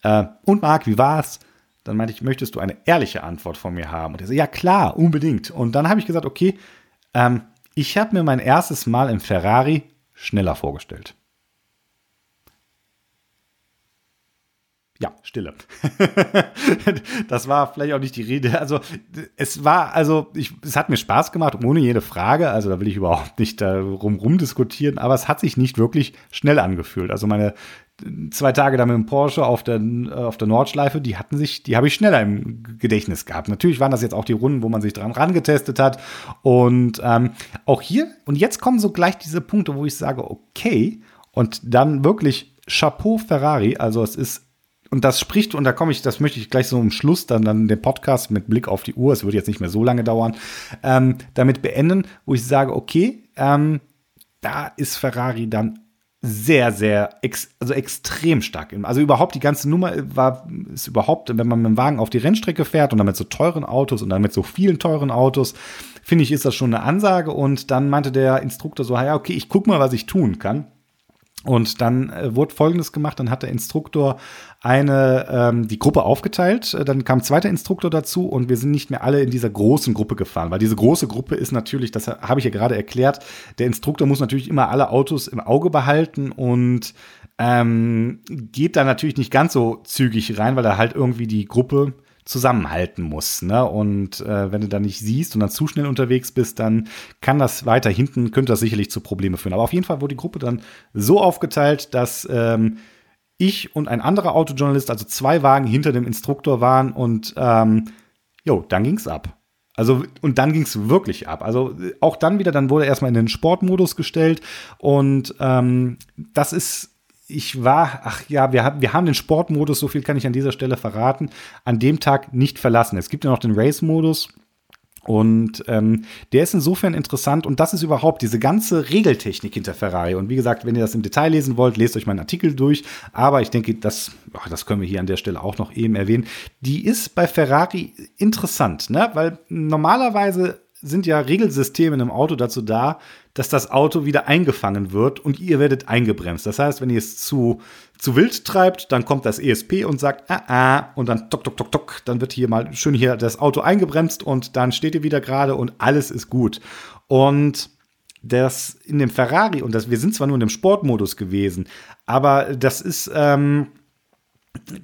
äh, und Marc, wie war's? Dann meinte ich, möchtest du eine ehrliche Antwort von mir haben? Und er so, ja klar, unbedingt. Und dann habe ich gesagt, okay, ähm, ich habe mir mein erstes Mal im Ferrari schneller vorgestellt. Ja, Stille. das war vielleicht auch nicht die Rede. Also, es war, also, ich, es hat mir Spaß gemacht, ohne jede Frage. Also, da will ich überhaupt nicht darum rumdiskutieren, aber es hat sich nicht wirklich schnell angefühlt. Also, meine zwei Tage da mit dem Porsche auf der, auf der Nordschleife, die hatten sich, die habe ich schneller im Gedächtnis gehabt. Natürlich waren das jetzt auch die Runden, wo man sich dran rangetestet hat. Und ähm, auch hier, und jetzt kommen so gleich diese Punkte, wo ich sage, okay, und dann wirklich Chapeau Ferrari. Also es ist und das spricht, und da komme ich, das möchte ich gleich so im Schluss dann, dann den Podcast mit Blick auf die Uhr, es wird jetzt nicht mehr so lange dauern, ähm, damit beenden, wo ich sage, okay, ähm, da ist Ferrari dann sehr, sehr, ex, also extrem stark. Also überhaupt die ganze Nummer war, ist überhaupt, wenn man mit dem Wagen auf die Rennstrecke fährt und dann mit so teuren Autos und dann mit so vielen teuren Autos, finde ich, ist das schon eine Ansage. Und dann meinte der Instruktor so, ja, okay, ich guck mal, was ich tun kann. Und dann äh, wurde Folgendes gemacht, dann hat der Instruktor eine ähm, die Gruppe aufgeteilt, äh, dann kam ein zweiter Instruktor dazu und wir sind nicht mehr alle in dieser großen Gruppe gefahren, weil diese große Gruppe ist natürlich, das habe ich ja gerade erklärt, der Instruktor muss natürlich immer alle Autos im Auge behalten und ähm, geht da natürlich nicht ganz so zügig rein, weil er halt irgendwie die Gruppe zusammenhalten muss. Ne? Und äh, wenn du da nicht siehst und dann zu schnell unterwegs bist, dann kann das weiter hinten, könnte das sicherlich zu Problemen führen. Aber auf jeden Fall wurde die Gruppe dann so aufgeteilt, dass ähm, ich und ein anderer Autojournalist, also zwei Wagen hinter dem Instruktor waren und ähm, jo, dann ging's ab. Also, und dann ging's wirklich ab. Also, auch dann wieder, dann wurde erstmal in den Sportmodus gestellt. Und ähm, das ist ich war, ach ja, wir, wir haben den Sportmodus, so viel kann ich an dieser Stelle verraten, an dem Tag nicht verlassen. Es gibt ja noch den Race-Modus. Und ähm, der ist insofern interessant und das ist überhaupt diese ganze Regeltechnik hinter Ferrari. Und wie gesagt, wenn ihr das im Detail lesen wollt, lest euch meinen Artikel durch. Aber ich denke, das, ach, das können wir hier an der Stelle auch noch eben erwähnen. Die ist bei Ferrari interessant, ne? weil normalerweise sind ja Regelsysteme in einem Auto dazu da, dass das Auto wieder eingefangen wird und ihr werdet eingebremst. Das heißt, wenn ihr es zu, zu wild treibt, dann kommt das ESP und sagt, ah, ah, und dann tok, tok, tok, tok, dann wird hier mal schön hier das Auto eingebremst und dann steht ihr wieder gerade und alles ist gut. Und das in dem Ferrari, und das, wir sind zwar nur in dem Sportmodus gewesen, aber das ist, ähm,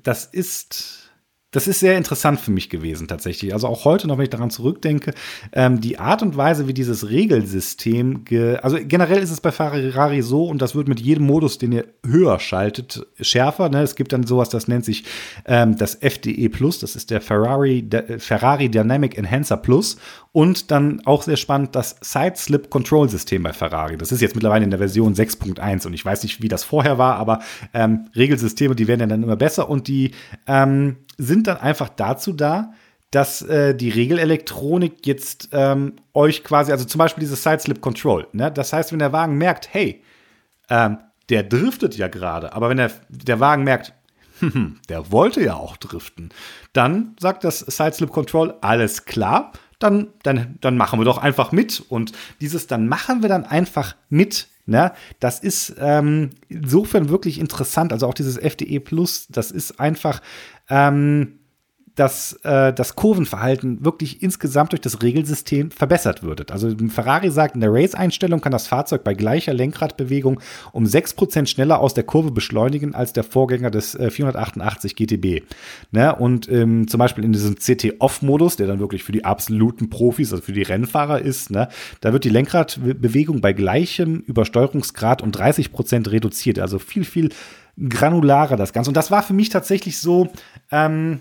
das ist, das ist sehr interessant für mich gewesen tatsächlich. Also auch heute noch, wenn ich daran zurückdenke, ähm, die Art und Weise, wie dieses Regelsystem, also generell ist es bei Ferrari so und das wird mit jedem Modus, den ihr höher schaltet, schärfer. Ne? Es gibt dann sowas, das nennt sich ähm, das FDE Plus, das ist der Ferrari, der Ferrari Dynamic Enhancer Plus und dann auch sehr spannend das Side Slip Control System bei Ferrari. Das ist jetzt mittlerweile in der Version 6.1 und ich weiß nicht, wie das vorher war, aber ähm, Regelsysteme, die werden ja dann immer besser und die ähm, sind dann einfach dazu da, dass äh, die Regelelektronik jetzt ähm, euch quasi, also zum Beispiel dieses Side Slip Control, ne? das heißt, wenn der Wagen merkt, hey, ähm, der driftet ja gerade, aber wenn der, der Wagen merkt, der wollte ja auch driften, dann sagt das Side Slip Control, alles klar, dann, dann, dann machen wir doch einfach mit. Und dieses, dann machen wir dann einfach mit, Ne? Das ist ähm, insofern wirklich interessant. Also auch dieses FDE Plus, das ist einfach ähm, dass äh, das Kurvenverhalten wirklich insgesamt durch das Regelsystem verbessert wird. Also Ferrari sagt, in der Race-Einstellung kann das Fahrzeug bei gleicher Lenkradbewegung um 6% schneller aus der Kurve beschleunigen als der Vorgänger des äh, 488 GTB. Ne? Und ähm, zum Beispiel in diesem CT-Off-Modus, der dann wirklich für die absoluten Profis, also für die Rennfahrer ist, ne? da wird die Lenkradbewegung bei gleichem Übersteuerungsgrad um 30% reduziert. Also viel, viel granularer das Ganze. Und das war für mich tatsächlich so, ähm,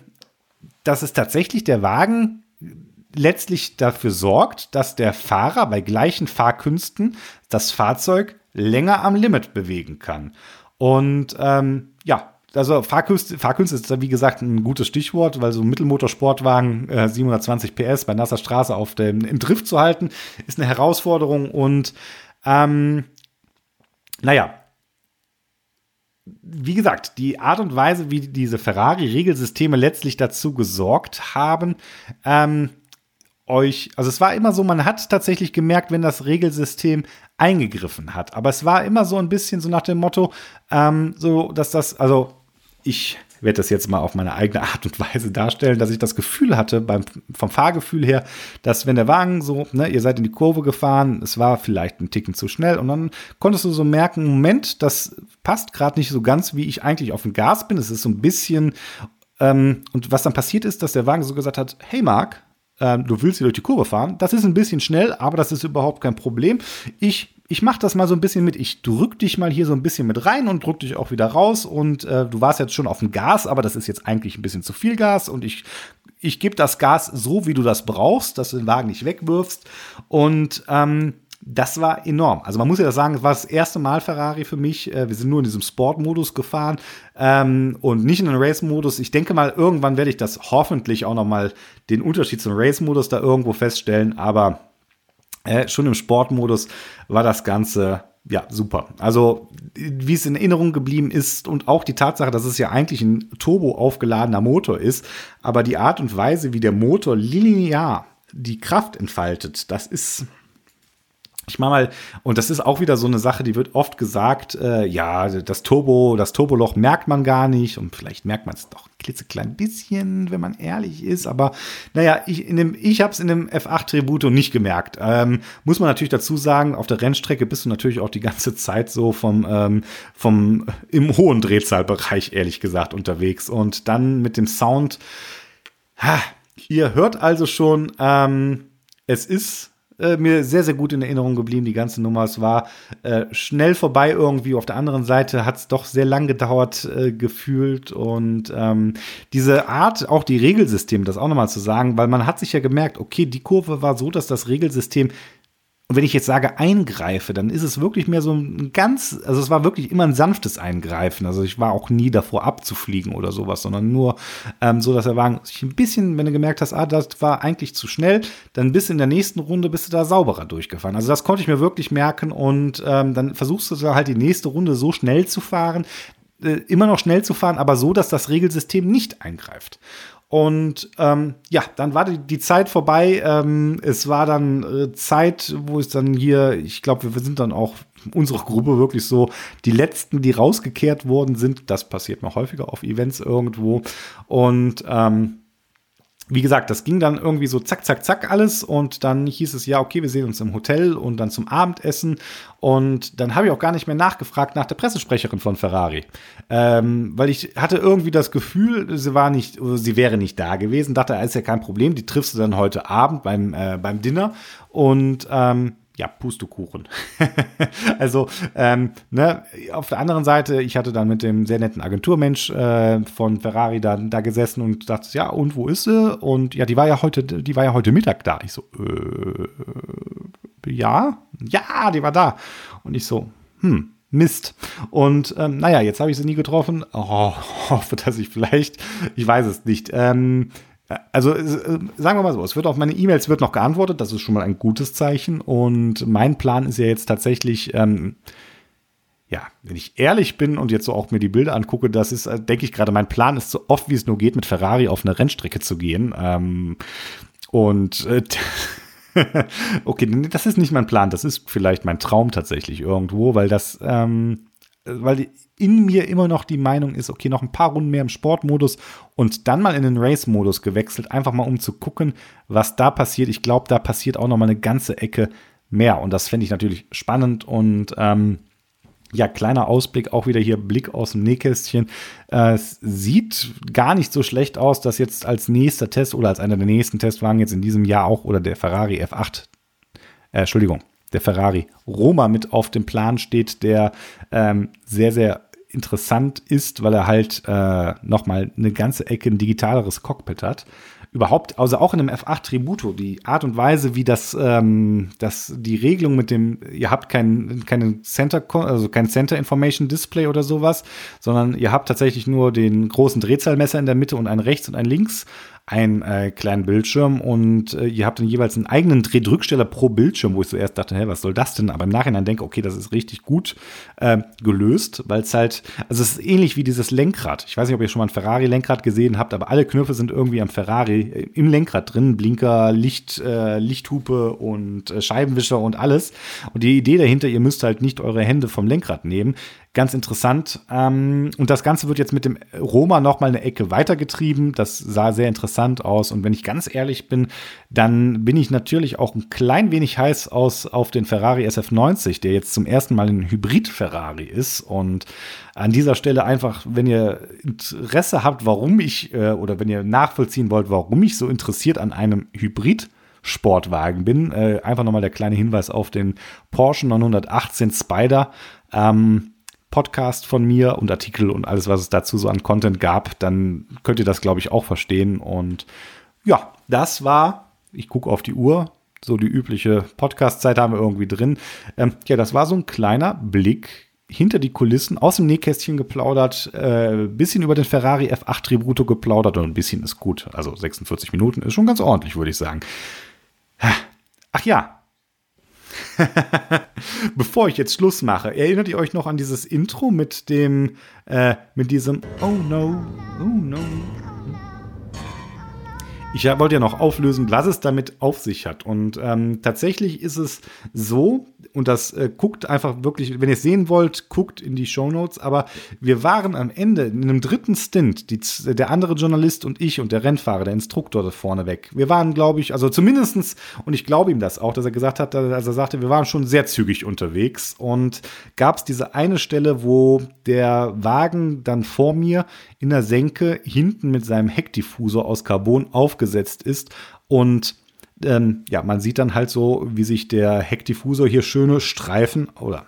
dass es tatsächlich der Wagen letztlich dafür sorgt, dass der Fahrer bei gleichen Fahrkünsten das Fahrzeug länger am Limit bewegen kann. Und ähm, ja, also Fahrkünste, Fahrkünste ist wie gesagt ein gutes Stichwort, weil so ein Mittelmotorsportwagen äh, 720 PS bei nasser Straße auf dem im Drift zu halten, ist eine Herausforderung und ähm, naja, wie gesagt, die Art und Weise, wie diese Ferrari-Regelsysteme letztlich dazu gesorgt haben, ähm, euch, also es war immer so, man hat tatsächlich gemerkt, wenn das Regelsystem eingegriffen hat. Aber es war immer so ein bisschen so nach dem Motto, ähm, so dass das, also ich werde das jetzt mal auf meine eigene Art und Weise darstellen, dass ich das Gefühl hatte, beim, vom Fahrgefühl her, dass wenn der Wagen so, ne, ihr seid in die Kurve gefahren, es war vielleicht ein Ticken zu schnell und dann konntest du so merken, Moment, das passt gerade nicht so ganz, wie ich eigentlich auf dem Gas bin. Es ist so ein bisschen, ähm, und was dann passiert ist, dass der Wagen so gesagt hat, hey Marc, ähm, du willst hier durch die Kurve fahren. Das ist ein bisschen schnell, aber das ist überhaupt kein Problem. Ich ich mache das mal so ein bisschen mit. Ich drück dich mal hier so ein bisschen mit rein und drück dich auch wieder raus. Und äh, du warst jetzt schon auf dem Gas, aber das ist jetzt eigentlich ein bisschen zu viel Gas. Und ich, ich gebe das Gas so, wie du das brauchst, dass du den Wagen nicht wegwirfst. Und ähm, das war enorm. Also man muss ja sagen, es war das erste Mal Ferrari für mich. Äh, wir sind nur in diesem Sport-Modus gefahren ähm, und nicht in den Race-Modus. Ich denke mal, irgendwann werde ich das hoffentlich auch noch mal den Unterschied zum Race-Modus da irgendwo feststellen. Aber äh, schon im Sportmodus war das Ganze ja, super. Also, wie es in Erinnerung geblieben ist und auch die Tatsache, dass es ja eigentlich ein turbo aufgeladener Motor ist, aber die Art und Weise, wie der Motor linear die Kraft entfaltet, das ist, ich mache mal, und das ist auch wieder so eine Sache, die wird oft gesagt, äh, ja, das Turbo, das Turboloch merkt man gar nicht und vielleicht merkt man es doch ein klitzeklein bisschen, wenn man ehrlich ist, aber naja, ich, ich habe es in dem F8 Tributo nicht gemerkt. Ähm, muss man natürlich dazu sagen, auf der Rennstrecke bist du natürlich auch die ganze Zeit so vom, ähm, vom im hohen Drehzahlbereich, ehrlich gesagt, unterwegs und dann mit dem Sound, ha, ihr hört also schon, ähm, es ist äh, mir sehr, sehr gut in Erinnerung geblieben, die ganze Nummer. Es war äh, schnell vorbei irgendwie. Auf der anderen Seite hat es doch sehr lang gedauert äh, gefühlt. Und ähm, diese Art, auch die Regelsysteme, das auch nochmal zu sagen, weil man hat sich ja gemerkt, okay, die Kurve war so, dass das Regelsystem und wenn ich jetzt sage eingreife, dann ist es wirklich mehr so ein ganz, also es war wirklich immer ein sanftes Eingreifen. Also ich war auch nie davor abzufliegen oder sowas, sondern nur ähm, so, dass der Wagen sich ein bisschen, wenn du gemerkt hast, ah, das war eigentlich zu schnell, dann bis in der nächsten Runde bist du da sauberer durchgefahren. Also das konnte ich mir wirklich merken und ähm, dann versuchst du halt die nächste Runde so schnell zu fahren, äh, immer noch schnell zu fahren, aber so, dass das Regelsystem nicht eingreift. Und ähm, ja, dann war die, die Zeit vorbei. Ähm, es war dann äh, Zeit, wo es dann hier, ich glaube, wir sind dann auch unsere Gruppe wirklich so die letzten, die rausgekehrt worden sind. Das passiert mal häufiger auf Events irgendwo. Und ähm, wie gesagt, das ging dann irgendwie so zack, zack, zack alles und dann hieß es ja, okay, wir sehen uns im Hotel und dann zum Abendessen. Und dann habe ich auch gar nicht mehr nachgefragt nach der Pressesprecherin von Ferrari, ähm, weil ich hatte irgendwie das Gefühl, sie war nicht, sie wäre nicht da gewesen, dachte, ist ja kein Problem, die triffst du dann heute Abend beim, äh, beim Dinner. Und ähm, ja, Pustekuchen. also, ähm, ne, auf der anderen Seite, ich hatte dann mit dem sehr netten Agenturmensch äh, von Ferrari dann da gesessen und dachte, ja, und wo ist sie? Und ja, die war ja heute, die war ja heute Mittag da. Ich so, äh, ja, ja, die war da. Und ich so, hm, Mist. Und ähm, naja, jetzt habe ich sie nie getroffen. Oh, hoffe, dass ich vielleicht, ich weiß es nicht. Ähm, also äh, sagen wir mal so, es wird auf meine E-Mails wird noch geantwortet, das ist schon mal ein gutes Zeichen. Und mein Plan ist ja jetzt tatsächlich, ähm, ja, wenn ich ehrlich bin und jetzt so auch mir die Bilder angucke, das ist, äh, denke ich gerade, mein Plan ist so oft wie es nur geht, mit Ferrari auf eine Rennstrecke zu gehen. Ähm, und äh, okay, das ist nicht mein Plan, das ist vielleicht mein Traum tatsächlich irgendwo, weil das, ähm, weil in mir immer noch die Meinung ist, okay, noch ein paar Runden mehr im Sportmodus und dann mal in den Race-Modus gewechselt, einfach mal um zu gucken, was da passiert. Ich glaube, da passiert auch noch mal eine ganze Ecke mehr und das fände ich natürlich spannend und ähm, ja, kleiner Ausblick, auch wieder hier Blick aus dem Nähkästchen. Äh, es sieht gar nicht so schlecht aus, dass jetzt als nächster Test oder als einer der nächsten Testwagen jetzt in diesem Jahr auch oder der Ferrari F8, äh, Entschuldigung, der Ferrari Roma mit auf dem Plan steht, der ähm, sehr, sehr interessant ist, weil er halt äh, nochmal eine ganze Ecke ein digitaleres Cockpit hat. Überhaupt, also auch in einem F8 Tributo, die Art und Weise, wie das, ähm, das die Regelung mit dem, ihr habt kein, keine Center, also kein Center Information Display oder sowas, sondern ihr habt tatsächlich nur den großen Drehzahlmesser in der Mitte und ein rechts und ein links einen äh, kleinen Bildschirm und äh, ihr habt dann jeweils einen eigenen Drehdrücksteller pro Bildschirm, wo ich zuerst dachte, hä, was soll das denn? Aber im Nachhinein denke, okay, das ist richtig gut äh, gelöst, weil es halt, also es ist ähnlich wie dieses Lenkrad. Ich weiß nicht, ob ihr schon mal ein Ferrari-Lenkrad gesehen habt, aber alle Knöpfe sind irgendwie am Ferrari äh, im Lenkrad drin. Blinker, Licht, äh, Lichthupe und äh, Scheibenwischer und alles. Und die Idee dahinter, ihr müsst halt nicht eure Hände vom Lenkrad nehmen. Ganz interessant. Ähm, und das Ganze wird jetzt mit dem Roma noch mal eine Ecke weitergetrieben. Das sah sehr interessant aus. Und wenn ich ganz ehrlich bin, dann bin ich natürlich auch ein klein wenig heiß aus auf den Ferrari SF90, der jetzt zum ersten Mal ein Hybrid-Ferrari ist. Und an dieser Stelle einfach, wenn ihr Interesse habt, warum ich äh, oder wenn ihr nachvollziehen wollt, warum ich so interessiert an einem Hybrid Sportwagen bin. Äh, einfach nochmal der kleine Hinweis auf den Porsche 918 Spider. Ähm, Podcast von mir und Artikel und alles, was es dazu so an Content gab, dann könnt ihr das, glaube ich, auch verstehen. Und ja, das war, ich gucke auf die Uhr, so die übliche Podcast-Zeit haben wir irgendwie drin. Ähm, ja, das war so ein kleiner Blick hinter die Kulissen, aus dem Nähkästchen geplaudert, äh, bisschen über den Ferrari F8 Tributo geplaudert und ein bisschen ist gut. Also 46 Minuten ist schon ganz ordentlich, würde ich sagen. Ach ja, Bevor ich jetzt Schluss mache, erinnert ihr euch noch an dieses Intro mit dem, äh, mit diesem Oh no, oh no. Ich wollte ja noch auflösen, was es damit auf sich hat. Und ähm, tatsächlich ist es so, und das äh, guckt einfach wirklich, wenn ihr es sehen wollt, guckt in die Show Notes. Aber wir waren am Ende in einem dritten Stint, die, der andere Journalist und ich und der Rennfahrer, der Instruktor da vorne weg. Wir waren, glaube ich, also zumindestens und ich glaube ihm das auch, dass er gesagt hat, als er sagte, wir waren schon sehr zügig unterwegs. Und gab es diese eine Stelle, wo der Wagen dann vor mir in der Senke hinten mit seinem Heckdiffusor aus Carbon aufgesetzt ist und ähm, ja, man sieht dann halt so, wie sich der Heckdiffusor hier schöne Streifen oder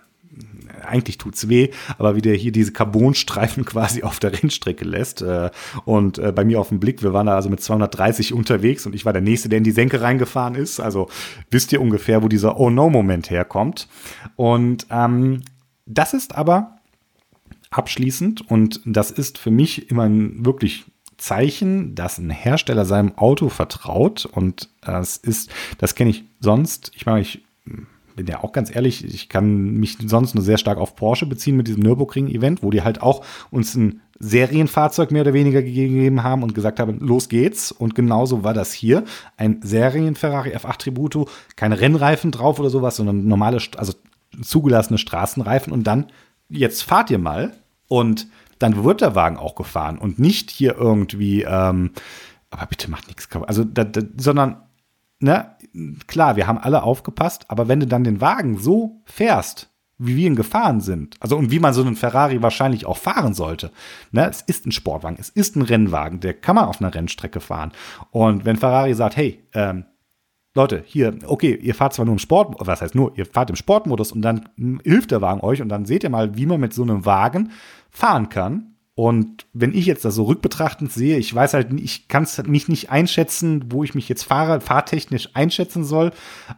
eigentlich tut's weh, aber wie der hier diese Carbonstreifen quasi auf der Rennstrecke lässt. Äh, und äh, bei mir auf dem Blick, wir waren da also mit 230 unterwegs und ich war der Nächste, der in die Senke reingefahren ist. Also wisst ihr ungefähr, wo dieser Oh-No-Moment herkommt. Und ähm, das ist aber abschließend und das ist für mich immer ein wirklich Zeichen, dass ein Hersteller seinem Auto vertraut und das ist, das kenne ich sonst. Ich meine, ich bin ja auch ganz ehrlich, ich kann mich sonst nur sehr stark auf Porsche beziehen mit diesem Nürburgring-Event, wo die halt auch uns ein Serienfahrzeug mehr oder weniger gegeben haben und gesagt haben, los geht's. Und genauso war das hier. Ein Serien-Ferrari F8 Tributo, keine Rennreifen drauf oder sowas, sondern normale, also zugelassene Straßenreifen. Und dann, jetzt fahrt ihr mal. Und dann wird der Wagen auch gefahren und nicht hier irgendwie, ähm, aber bitte macht nichts. Also, da, da, sondern, ne, klar, wir haben alle aufgepasst, aber wenn du dann den Wagen so fährst, wie wir ihn gefahren sind, also und wie man so einen Ferrari wahrscheinlich auch fahren sollte, ne, es ist ein Sportwagen, es ist ein Rennwagen, der kann man auf einer Rennstrecke fahren. Und wenn Ferrari sagt, hey, ähm, Leute, hier, okay, ihr fahrt zwar nur im Sport, was heißt nur, ihr fahrt im Sportmodus und dann hilft der Wagen euch und dann seht ihr mal, wie man mit so einem Wagen fahren kann. Und wenn ich jetzt das so rückbetrachtend sehe, ich weiß halt, ich kann es mich nicht einschätzen, wo ich mich jetzt fahre, fahrtechnisch einschätzen soll,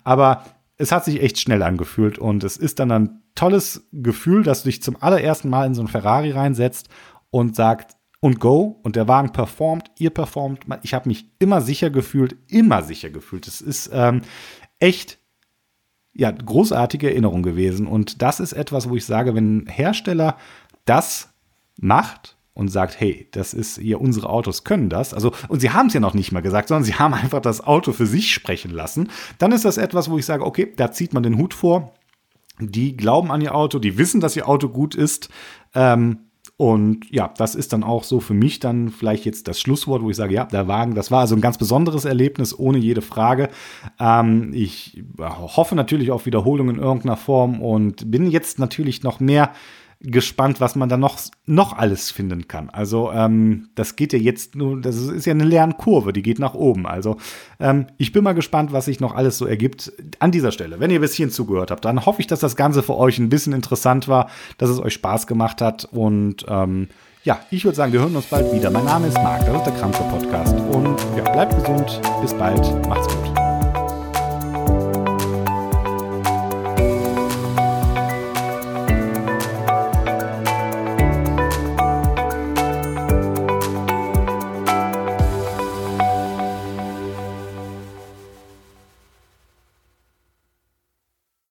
aber es hat sich echt schnell angefühlt und es ist dann ein tolles Gefühl, dass du dich zum allerersten Mal in so ein Ferrari reinsetzt und sagt, und go und der Wagen performt, ihr performt. Ich habe mich immer sicher gefühlt, immer sicher gefühlt. Es ist ähm, echt ja, großartige Erinnerung gewesen. Und das ist etwas, wo ich sage, wenn Hersteller das macht und sagt, hey, das ist hier, unsere Autos können das. Also, und sie haben es ja noch nicht mal gesagt, sondern sie haben einfach das Auto für sich sprechen lassen. Dann ist das etwas, wo ich sage, okay, da zieht man den Hut vor. Die glauben an ihr Auto, die wissen, dass ihr Auto gut ist. Ähm, und ja, das ist dann auch so für mich dann vielleicht jetzt das Schlusswort, wo ich sage, ja, der Wagen, das war also ein ganz besonderes Erlebnis, ohne jede Frage. Ähm, ich hoffe natürlich auf Wiederholung in irgendeiner Form und bin jetzt natürlich noch mehr gespannt, was man da noch, noch alles finden kann. Also ähm, das geht ja jetzt nur, das ist ja eine Lernkurve, die geht nach oben. Also ähm, ich bin mal gespannt, was sich noch alles so ergibt. An dieser Stelle, wenn ihr bis hierhin zugehört habt, dann hoffe ich, dass das Ganze für euch ein bisschen interessant war, dass es euch Spaß gemacht hat und ähm, ja, ich würde sagen, wir hören uns bald wieder. Mein Name ist Marc, das ist der Kranzer Podcast und ja, bleibt gesund, bis bald, macht's gut.